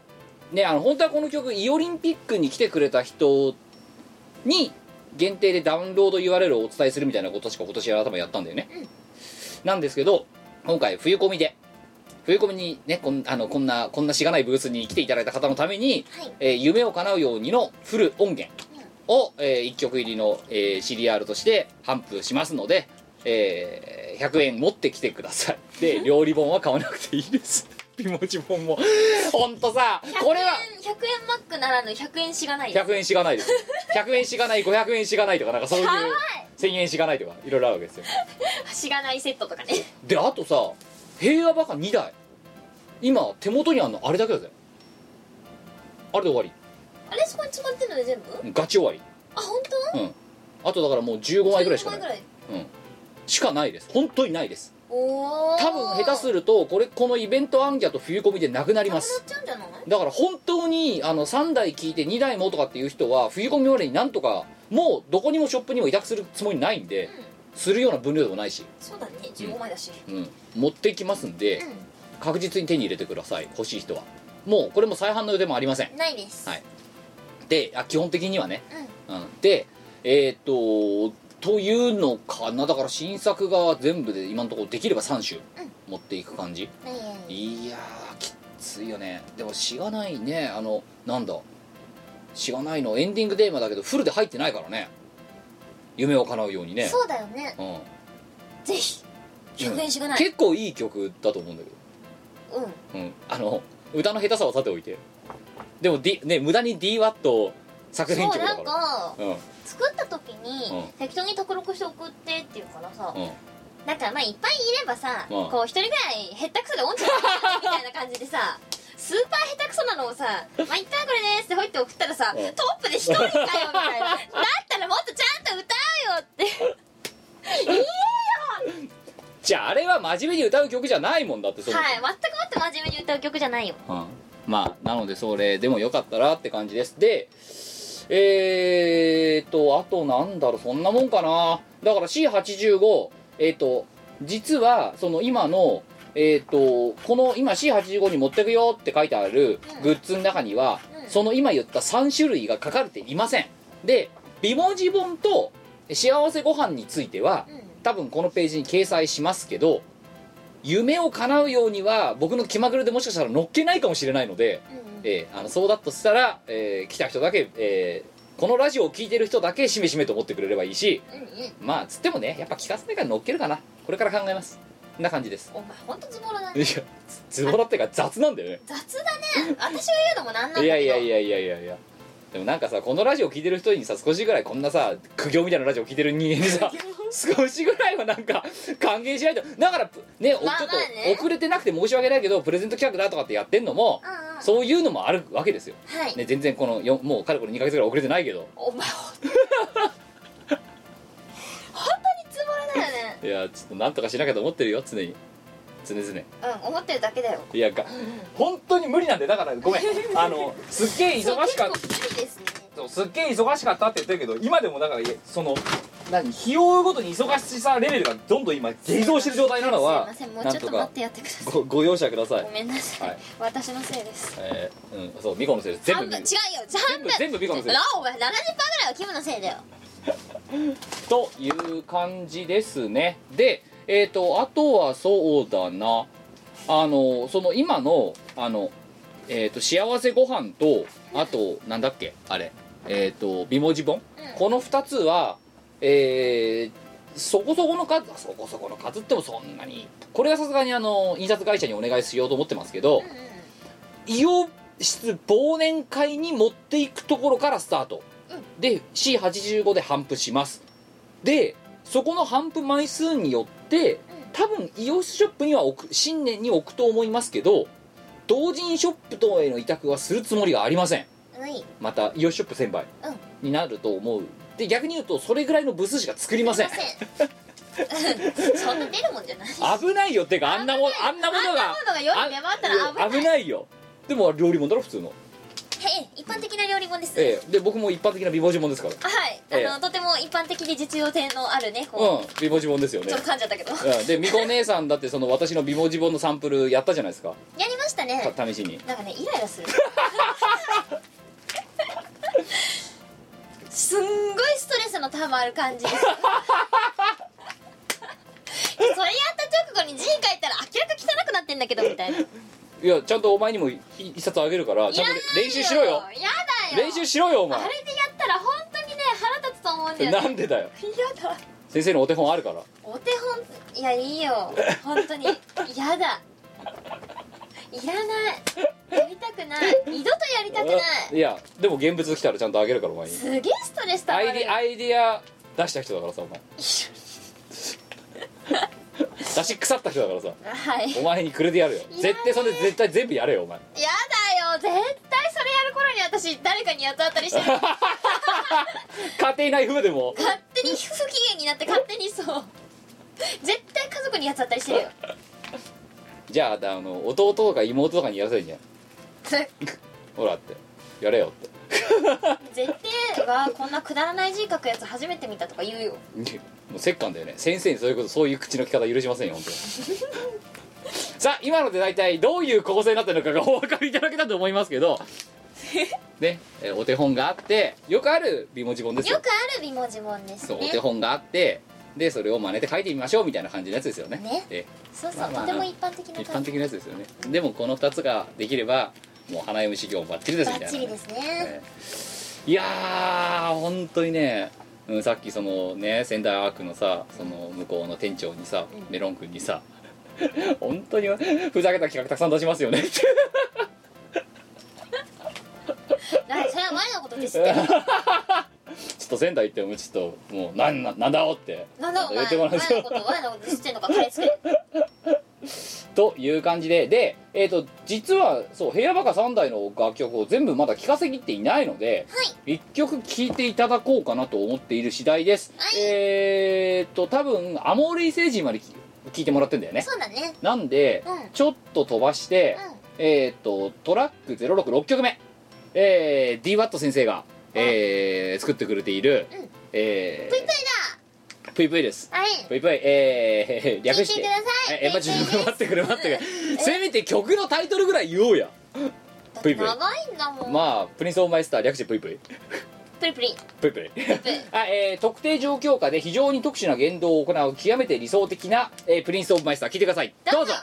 ねあの本当はこの曲イオリンピックに来てくれた人に限定でダウンロード URL をお伝えするみたいなことしか今年は多分やったんだよね、なんですけど今回冬込みで冬込みにねこんあのこんなこんなしがないブースに来ていただいた方のために、はい。えー夢を叶うようにのフル音源を、え1曲入りの、えー CDR として頒布しますので、えー100円持ってきてください。で 料理本は買わなくていいです。美文字本も。ほんとさ100これは円100円マックならぬ100円しがないです。100円しがないです。100円しがない500円しがないとかなんかそういうかわい1000円しがないとかいろいろあるわけですよ。しがないセットとかね。であとさ平和バカ2台。今手元にあるのあれだけだぜ。あれで終わり。あれそこに詰まってんので全部？うんガチ終わり。あ本当？うん。あとだからもう15枚ぐらいしかない。15枚ぐらい。うん。しかないです。本当にないです。おお多分下手するとこれこのイベントアンギャと冬込みでなくなります。ちゃうんじゃない？だから本当にあの3台聞いて2台もとかっていう人は冬込みまでになんとかもうどこにもショップにも委託するつもりないんでうんするような分量でもないし、そうだね。15枚だし。うん、持ってきますんで確実に手に入れてください。欲しい人は。もうこれも再販の予定もありません。うんないです。はい。であ基本的にはね、うん。うん、でえっ、とというのかな。だから新作が全部で今のところできれば3種持っていく感じ、ないやいやーきついよね。でもしがないね。あのなんだ。しがないの。エンディングテーマだけどフルで入ってないからね夢を叶うようにね。そうだよね。うん。ぜひ100円しがない。結構いい曲だと思うんだけど。うん。うん、あの歌の下手さはさておいて。でも、D ね、無駄に DWAT 作編そうな曲だから。んかうん。作った時にうん。適当に登録して送ってっていうからさうん。なんかまあいっぱいいればさうん。こう一人ぐらいへったくそでオンチャみたいな感じでさスーパー下手くそなのをさ「まあ、いったこれです」ってほいって送ったらさうん。トップで一人かよみたいな。だったらもっとちゃんと歌うよって。じゃああれは真面目に歌う曲じゃないもんだってそもそもはい全くもって真面目に歌う曲じゃないよ。うん。まあなのでそれでもよかったらって感じです。でえー、とあとなんだろうそんなもんかな。だから C85 えっ、と実はその今のえっ、とこの今 C85 に持ってくよって書いてあるうん。グッズの中には、うん。その今言った3種類が書かれていません。で美文字本と幸せご飯についてはうん。多分このページに掲載しますけど夢を叶うようには僕の気まぐれでもしかしたら乗っけないかもしれないので、えーあのそうだとしたら、えー来た人だけ、えーこのラジオを聞いてる人だけしめしめと思ってくれればいいしまあつってもねやっぱ聞かせないから乗っけるかな。これから考えますな感じです。お前ほんとズボラだいやねズボラっていうか雑なんだよね。雑だね。私は言うのもなんなんだけど。いやいやいやいやいやいや。でもなんかさこのラジオ聞いてる人にさ少しぐらいこんなさ苦行みたいなラジオ聞いてる人間にさ少しぐらいはなんか還元しないと。だからぷね、おまあちょっまあねと遅れてなくて申し訳ないけどプレゼント企画だとかってやってんのもうんうんそういうのもあるわけですよ、はい、ね、全然このよもうかれこれ2ヶ月ぐらい遅れてないけど。お前ほん本 いやちょっとなんとかしなきゃと思ってるよ常に。常々。うん思ってるだけだよ。いやが本当に無理なんでだからごめん。あのすっげえ忙しかったそう結構無理ですね。そうすっげえ忙しかったって言ってるけど今でもだからいやその何日を追うごとに忙しさレベルがどんどん今激増してる状態なのはすいませんもうちょっと待ってやってください。ごご容赦ください。ごめんなさい、はい。私のせいです。えー、うんそうミコのせいです。全部違うよ。全部全部ミコのせいなお前70%ぐらいはキムのせいだよ という感じですね。でえっ、とあとはそうだな。あのその今のあのえっ、と幸せご飯とあとなんだっけあれ。えっ、と美文字本、うん。この2つはえーそこそこの数そこそこの数ってもそんなにこれはさすがにあの印刷会社にお願いしようと思ってますけど、うんうんイオ室忘年会に持っていくところからスタート、で C85 で頒布します。でそこの頒布枚数によって多分イオシショップには置く新年に置くと思いますけど同人ショップ等への委託はするつもりがありません。またイオシショップ1000倍になると思う。で逆に言うとそれぐらいの部数しか作りません。そんな出るもんじゃない。危ないよ。ってかあんなもんあんなものがあんなものが世に出回ったら危ない。危ないよ。でも料理本だろ普通のへい一般的な料理本です、ええ。で僕も一般的な美文字本ですから。はい。あの、ええ。とても一般的で実用性のあるねこう。ん。美文字本ですよね。うちょっと噛んじゃったけど。うん。でみこ姉さんだってその私の美文字本のサンプルやったじゃないですか。やりましたね。た試しに。なんかねイライラする。すんごいストレスのたまる感じです。それやった直後に字書いたら明らか汚くなってんだけどみたいないやちゃんとお前にもい一冊あげるからちゃんと練習しろよ。やだよ。練習しろよお前。あれでやったら本当にね腹立つと思うんだよね。なんでだよ？やだ。先生のお手本あるから。お手本？いやいいよ。本当に。やだ。いらない。やりたくない。二度とやりたくない。いやでも現物来たらちゃんとあげるからお前に。すげえストレスたまアるイデアイデア出した人だからさお前 出し腐った人だからさ。はい。お前にくれてやるよ。絶対それで絶対全部やれよお前。やだよ。絶対それやる頃に私誰かに八つ当たりして。る 家庭内風でも。勝手に不機嫌になって勝手にそう。絶対家族に八つ当たりしてるよ。じゃああの弟とか妹とかにやらせるんじゃん。ほらって。やれよって絶対はこんなくだらない字書くやつ初めて見たとか言うよ。もう折感だよね。先生にそういうことそういう口の利き方許しませんよ本当に。さあ今ので大体どういう構成になってるのかがお分かりいただけたと思いますけど。ねえお手本があってよくある美文字本ですよ。よくある美文字本ですそうおね手本があってでそれを真似て書いてみましょうみたいな感じのやつですよね。ね。えそうそう、まあまあとても一般的な一般的なやつですよね。でもこの2つができればもう花嫁修行バッチリですみたいな。バッチリですね、ええいやー本当にね、うん、さっきそのね仙台アークのさその向こうの店長にさ、うん。メロン君にさ 本当にふざけた企画たくさん出しますよね。ってそれは前のことですって ちょっと仙台行ってもちょっともうなん。ななんだおって。なんだお前言ってもらう。前のこと前のこと知ってんのか彼つけという感じでで、えー、と実はそう「平和バカ3台」の楽曲を全部まだ聴かせきっていないので、一曲聴いていただこうかなと思っている次第です、はい。えっ、と多分アモーレイ星人まで聴いてもらってんだよね。そうだね。なんで、うん。ちょっと飛ばして、えっ、とトラック066曲目、えー、DWAT 先生が、えー作ってくれている、うん。えー、ぷいぷいぷいぷいですだはいぷいぷい。えー、略して。聞いてください。ええ、まちょっと待ってくれ待ってくれ。せめて曲のタイトルぐらい言おうや。だって長いんだもん。まあプリンスオブマイスター略してぷいぷい。プリプリプリプリあ、えー特定状況下で非常に特殊な言動を行う極めて理想的な、えープリンス・オブ・マイスター。聞いてください。どうぞ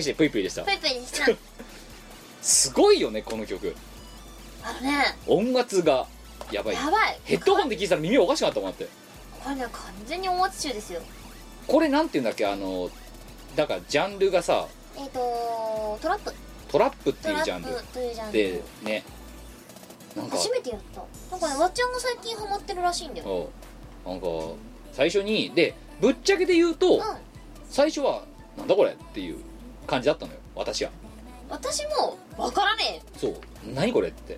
略してプイプイでした。プリプリにした。すごいよねこの曲。あのね。音圧がやばい。やばい。ヘッドホンで聞いてたら耳おかしくなったもんだって。これね完全に音圧中ですよ。これなんて言うんだっけあのだからジャンルがさえっ、とトラップ。トラップっていうジャンル。でね。なんか初めてやった。なんかねわっちゃんが最近ハマってるらしいんだよ。う。んなんか最初にでぶっちゃけで言うと、うん。最初はなんだこれっていう感じだったのよ私は。私もわからねそう。何これって。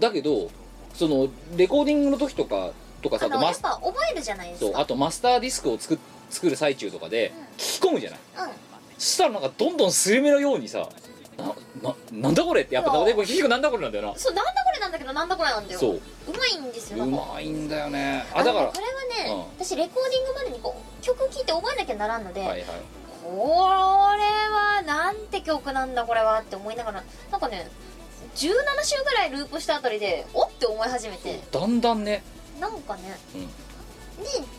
だけどそのレコーディングの時とかとかえあのやっさあとマスぱ覚えるじゃないですか。そうあとマスターディスクを作っ作る最中とかで聞き込むじゃない。うん。そしたらなんかどんどんスルメのようにさなななんだこれって。やっぱでも結局なんだこれなんだよな。そうなんだこれなんだけどなんだこれなんだよ。そう。うまいんですよ。うなんかまいんだよね。ああだからこれはね、う私レコーディングまでにこう曲聴いて覚えなきゃならんので、はいはいこれはなんて曲なんだこれはって思いながらなんかね17週ぐらいループしたあたりでおって思い始めて。だんだんね。なんかね、うん。で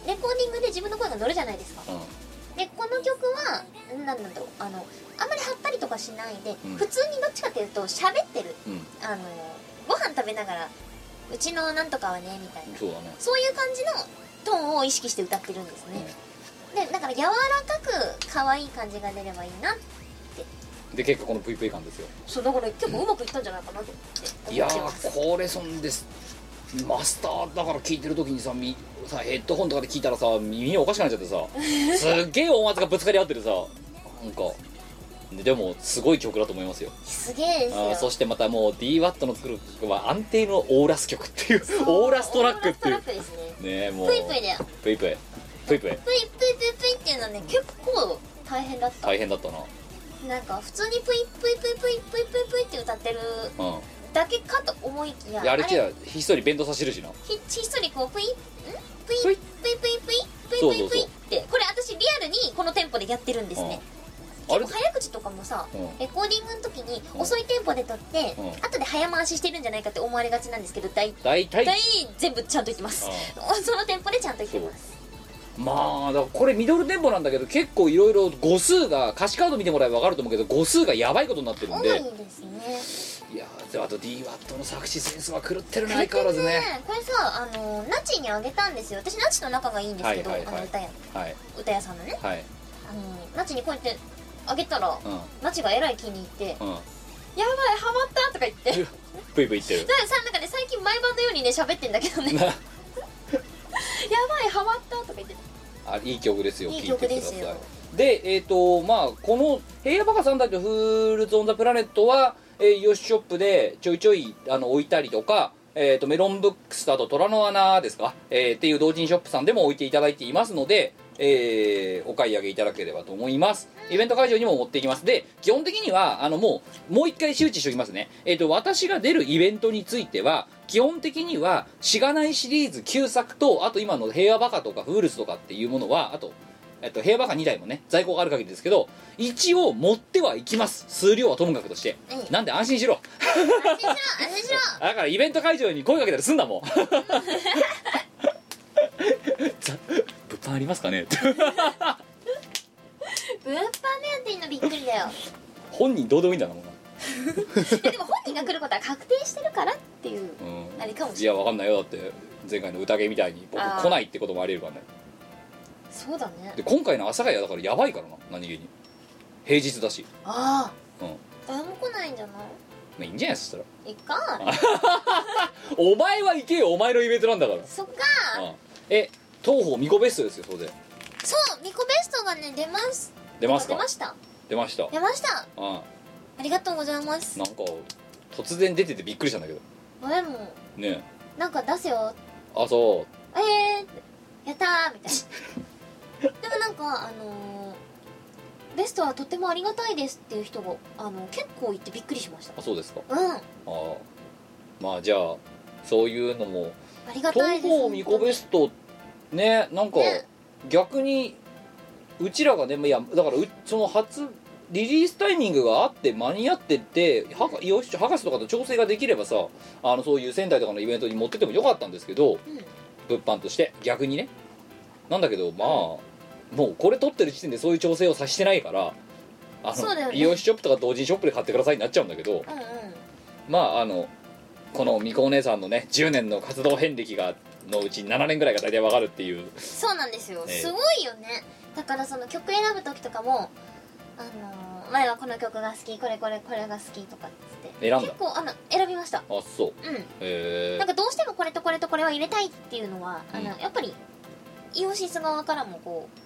レコーディングで自分の声が乗るじゃないですか。うん。でこの曲はなんなんだろうあのあんまり張ったりとかしないで、うん。普通にどっちかっていうと喋ってる。うん。あのご飯食べながらうちのなんとかはねみたいな。そうだね。そういう感じのトーンを意識して歌ってるんですね、でだから柔らかく可愛い感じが出ればいいなで結果このプイプイ感ですよ。そうだから結構うまくいったんじゃないかなって思いやって。ますーこれそんです。マスターだから聞いてる時にさみさヘッドホンとかで聞いたらさ耳おかしくなっちゃってさ すっげえ音圧がぶつかり合っててさ。なんかででもすごい曲だと思いますよ。すげえですよ。あーそしてまたもう DWAT の作る曲は安定のオーラス曲っていうオーラストラックっていう。オーラストラックですね。ねえもう。プイプイだよ。プイプイプイプイプイプイプイプイっていうのはね結構大変だった。大変だったな。なんか普通にプイプイプイプイプイプイプイって歌ってるうんだけかと思いきやいやあれ違うひっそり弁当させるしなひひっそりこうプイんプイプイプイプイプイプイプイプイプイってこれ私リアルにこのテンポでやってるんですね結構早口とかもさうんレコーディングの時にうん遅いテンポで撮ってうん後で早回ししてるんじゃないかって思われがちなんですけど大大体体全部ちゃんと言ってますそのテンポでちゃんと言ってますまあだからこれミドルテンポなんだけど結構いろいろ語数が歌詞カード見てもらえば分かると思うけど語数がやばいことになってるん多いでですね。いやであと DWAT の作詞センスは狂ってるね相変わらずね。これさあのナチにあげたんですよ。私ナチと仲がいいんですけど、はいはいはい。あの歌屋はい。歌屋さんのね。はい。あのナチにこうやってあげたらうナチがえらい気に入ってんうん「やばいハマった!」とか言って。だかブイブイ言ってる。らさなんかね最近毎晩のようにね喋ってんだけどね「やばいハマった!」とか言ってあいい曲ですよいい聴てくださ曲ですよでえっ、とまあこの「平野バカ三代とフールズ・オン・ザ・プラネットは」えー、ヨシショップでちょいちょいあの置いたりとかえー、とメロンブックスとあと虎の穴ですか、えーっていう同人ショップさんでも置いていただいていますのでえーお買い上げいただければと思います。イベント会場にも持っていきます。で基本的にはあのもうもう一回周知しておきますね。えっ、と私が出るイベントについては基本的にはしがないシリーズ旧作とあと今の平和バカとかフールスとかっていうものはあとえっと、平和バカ2台もね在庫がある限りですけど一応持ってはいきます。数量はともかくとして。うん。なんで安心しろ。安心しろ安心しろ。だからイベント会場に声かけたりすんだもん。ざ 物販ありますかね？物販目当てにのびっくりだよ。本人どうでもいいんだなもんな。えでも本人が来ることは確定してるからっていううん。あれかもしいれない。やわかんないよ。だって前回の宴みたいに僕来ないってこともありえるからね。そうだね。で今回の阿佐ヶ谷だからやばいからな何気に。平日だし。ああうん。誰も来ないんじゃない？まあいいんじゃないそしたら。いっかお前は行けよお前のイベントなんだから。そっか。うんえ東方ミコベストですよそれで。そうミコベストがね出ます。出ますか？出ました。出ました。出ました。あありがとうございます。なんか突然出ててびっくりしたんだけど。でも。ね。なんか出せよ。えあそう。えーやったーみたいな。でもなんかあのーベストはとてもありがたいですっていう人があの結構いてびっくりしました。あそうですか。うん。ああまあじゃあそういうのもありがたいです東方ミコベストねなんかね。逆にうちらがねいやだからうその初リリースタイミングがあって間に合っててはかよし博士とかと調整ができればさあのそういう仙台とかのイベントに持ってってもよかったんですけどうん。物販として逆にね。なんだけどまあもうこれ撮ってる時点でそういう調整をさしてないからあの、そうだよね。美容師ショップとか同時にショップで買ってくださいになっちゃうんだけどうんうん。まああのこのみこお姉さんのね10年の活動遍歴がのうち7年ぐらいが大体わかるっていう。そうなんですよ、ええ。すごいよね。だからその曲選ぶ時とかもあのー前はこの曲が好きこれこれこれが好きとかっつって。選んだ？結構あの選びました。あそう。うん。へなんかどうしてもこれとこれとこれは入れたいっていうのは、あのうん。やっぱりイオシス側からもこう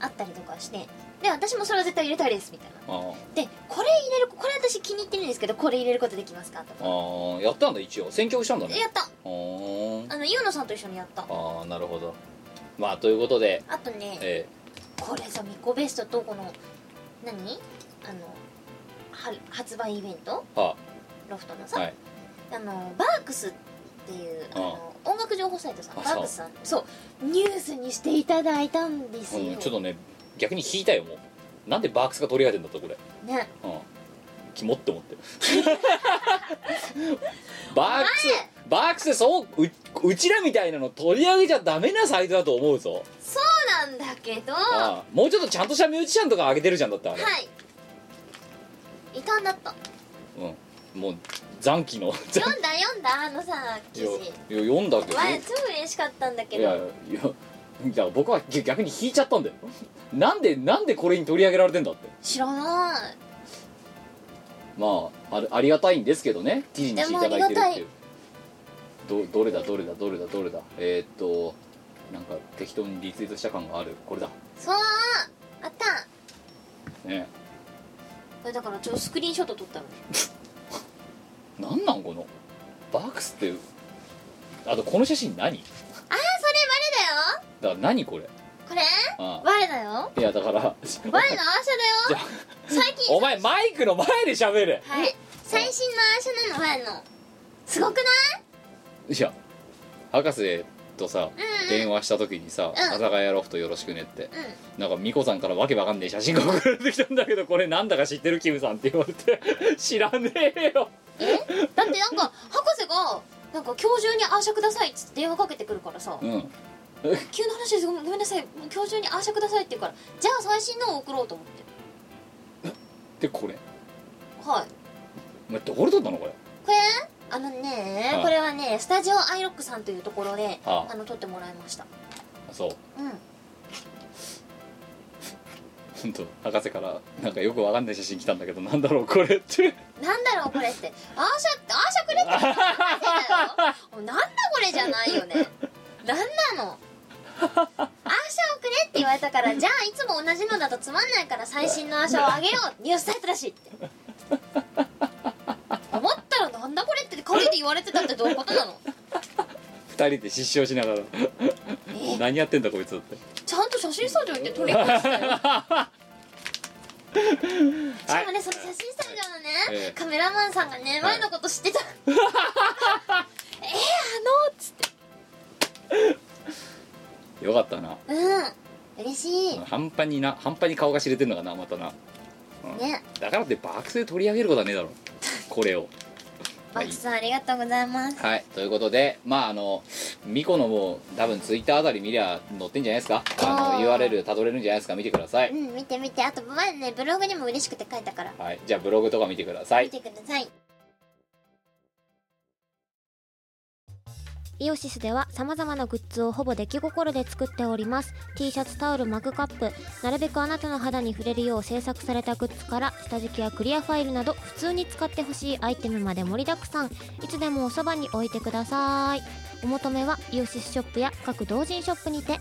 あったりとかしてで私もそれは絶対入れたいですみたいな。あでこれ入れるこれ私気に入ってるんですけどこれ入れることできますか？とあか。あやったんだ一応。選曲したんだね。やった。あのイオノさんと一緒にやった。あーなるほど。まあということで。あとねえこれさミコベストとこの何？あのは発売イベント？ロフトのさ、はい。あのバークスっていうあの音楽情報サイトさんあバークスさんそうニュースにしていただいたんですよ、うん、ちょっとね逆に引いたよもう。なんでバークスが取り上げてんだとこれ。ね。うん。キモって思って。バークスバークスそうううちらみたいなの取り上げちゃダメなサイトだと思うぞ。そうなんだけど。もうちょっとちゃんとしたミュージシャンとか上げてるじゃんだってあれ、い。異端だった。うん、もう残機の。読んだ読んだあのさ記事。いや読んだけど。前超嬉しかったんだけいやいどやいや僕は逆に引いちゃったんだよ。なんでなんでこれに取り上げられてんだって。知らない。まああれありがたいんですけどね。記事にしていただいてるっていう。どどれだどれだどれだどれだ。えー、っとなんか適当にリツイートした感がある。これだ。そうあった。ね。これだからちょっとスクリーンショット撮ったの なんなんこの？バークスってあとこの写真何？あーそれだから何これ？我だよあ。これ我だよ。あいやだから我のアーシャだよ。最近。お前マイクの前で喋れ。はい。最新のアーシャなの我の。すごくない？いや博士とさ、うんうん。電話した時にさ「ん。阿佐ヶ谷ロフトよろしくね」って。うなんか美子さんからわけわかんねえ写真が送られてきたんだけどこれなんだか知ってるキムさんって言われて。知らねえよ。んえ？だってなんか博士がなんか今日中にアーシャくださいっつって電話かけてくるからさ。うん。急な話ですごめんなさい。今日中にアーシャくださいって言うからじゃあ最新のを送ろうと思って。でこれ？はい。お前どこで撮ったのこれ？これ？あのね、はい。これはねスタジオアイロックさんというところで、はあ。あの撮ってもらいました。あそう。うん本当博士からなんかよくわかんない写真来たんだけどなんだろうこれって。なんだろうこれって。アーシャアーシャくれって。言だよ。なんだこれじゃないよね。なんなの？アーシャをくれって言われたからじゃあいつも同じのだとつまんないから最新のアーシャをあげよう。ニュースサイトだしって。思ったらなんだこれって陰で言われてたってどういうことなの？人で失笑しながら。え？何やってんだこいつって。ちゃんと写真スタジオ行って撮りましたよしかはいもねその写真スタジオのね、ええ。カメラマンさんがね前のこと知ってた、えー、あのっつって。よかったな。うん。嬉しい。半端にな半端に顔が知れてんのかなまたな。ね。だからって爆睡取り上げることはねえだろ。これをバクさんありがとうございます。はい。ということでまああのミコのもう多分ツイッターあたり見りゃ載ってんじゃないですか？あの URL たどれるんじゃないですか？見てください、うん見て見て。あと前ねブログにも嬉しくて書いたから。はい。じゃあブログとか見てください。見てくださいイオシスでは様々なグッズをほぼ出来心で作っております。T シャツタオルマグカップなるべくあなたの肌に触れるよう制作されたグッズから下敷きやクリアファイルなど普通に使ってほしいアイテムまで盛りだくさん。いつでもおそばに置いてください。お求めはイオシスショップや各同人ショップにて。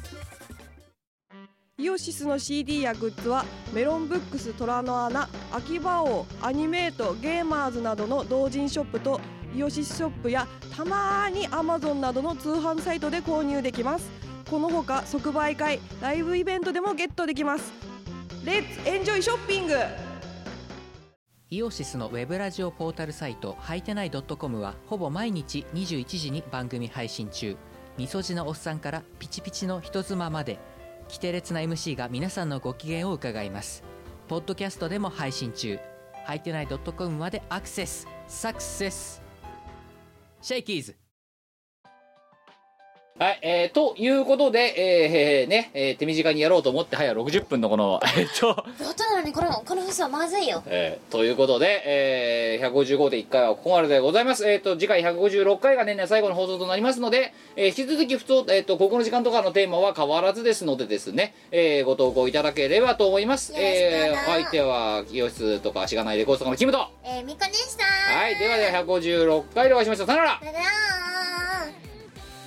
イオシスの CD やグッズはメロンブックス虎の穴秋葉王アニメートゲーマーズなどの同人ショップとイオシスショップやたまーに Amazon などの通販サイトで購入できます。このほか即売会ライブイベントでもゲットできます。レッツエンジョイショッピングイオシスのウェブラジオポータルサイトはいてない .com はほぼ毎日21時に番組配信中。みそじのおっさんからピチピチの人妻まで。規定列な MC が皆さんのご機嫌を伺います。ポッドキャストでも配信中。はいてない .com までアクセス。サクセス! Shakey's はい、えー、ということで、えー、ね、えー手短にやろうと思って早60分のこの、えっと、ロットなのにこのこのフスはまずいよえーということで、えー、155.1回はここまででございます。えっ、と、次回156回が年内最後の放送となりますので、えー引き続き、ふつおえっ、と、ここの時間とかのテーマは変わらずですのでですね、えーご投稿いただければと思います。えー、な相手は、清室とかしがないレコードとかのキムと。はえー、みこでしたい、ではでは156回でお会いしましょう。さよならだだー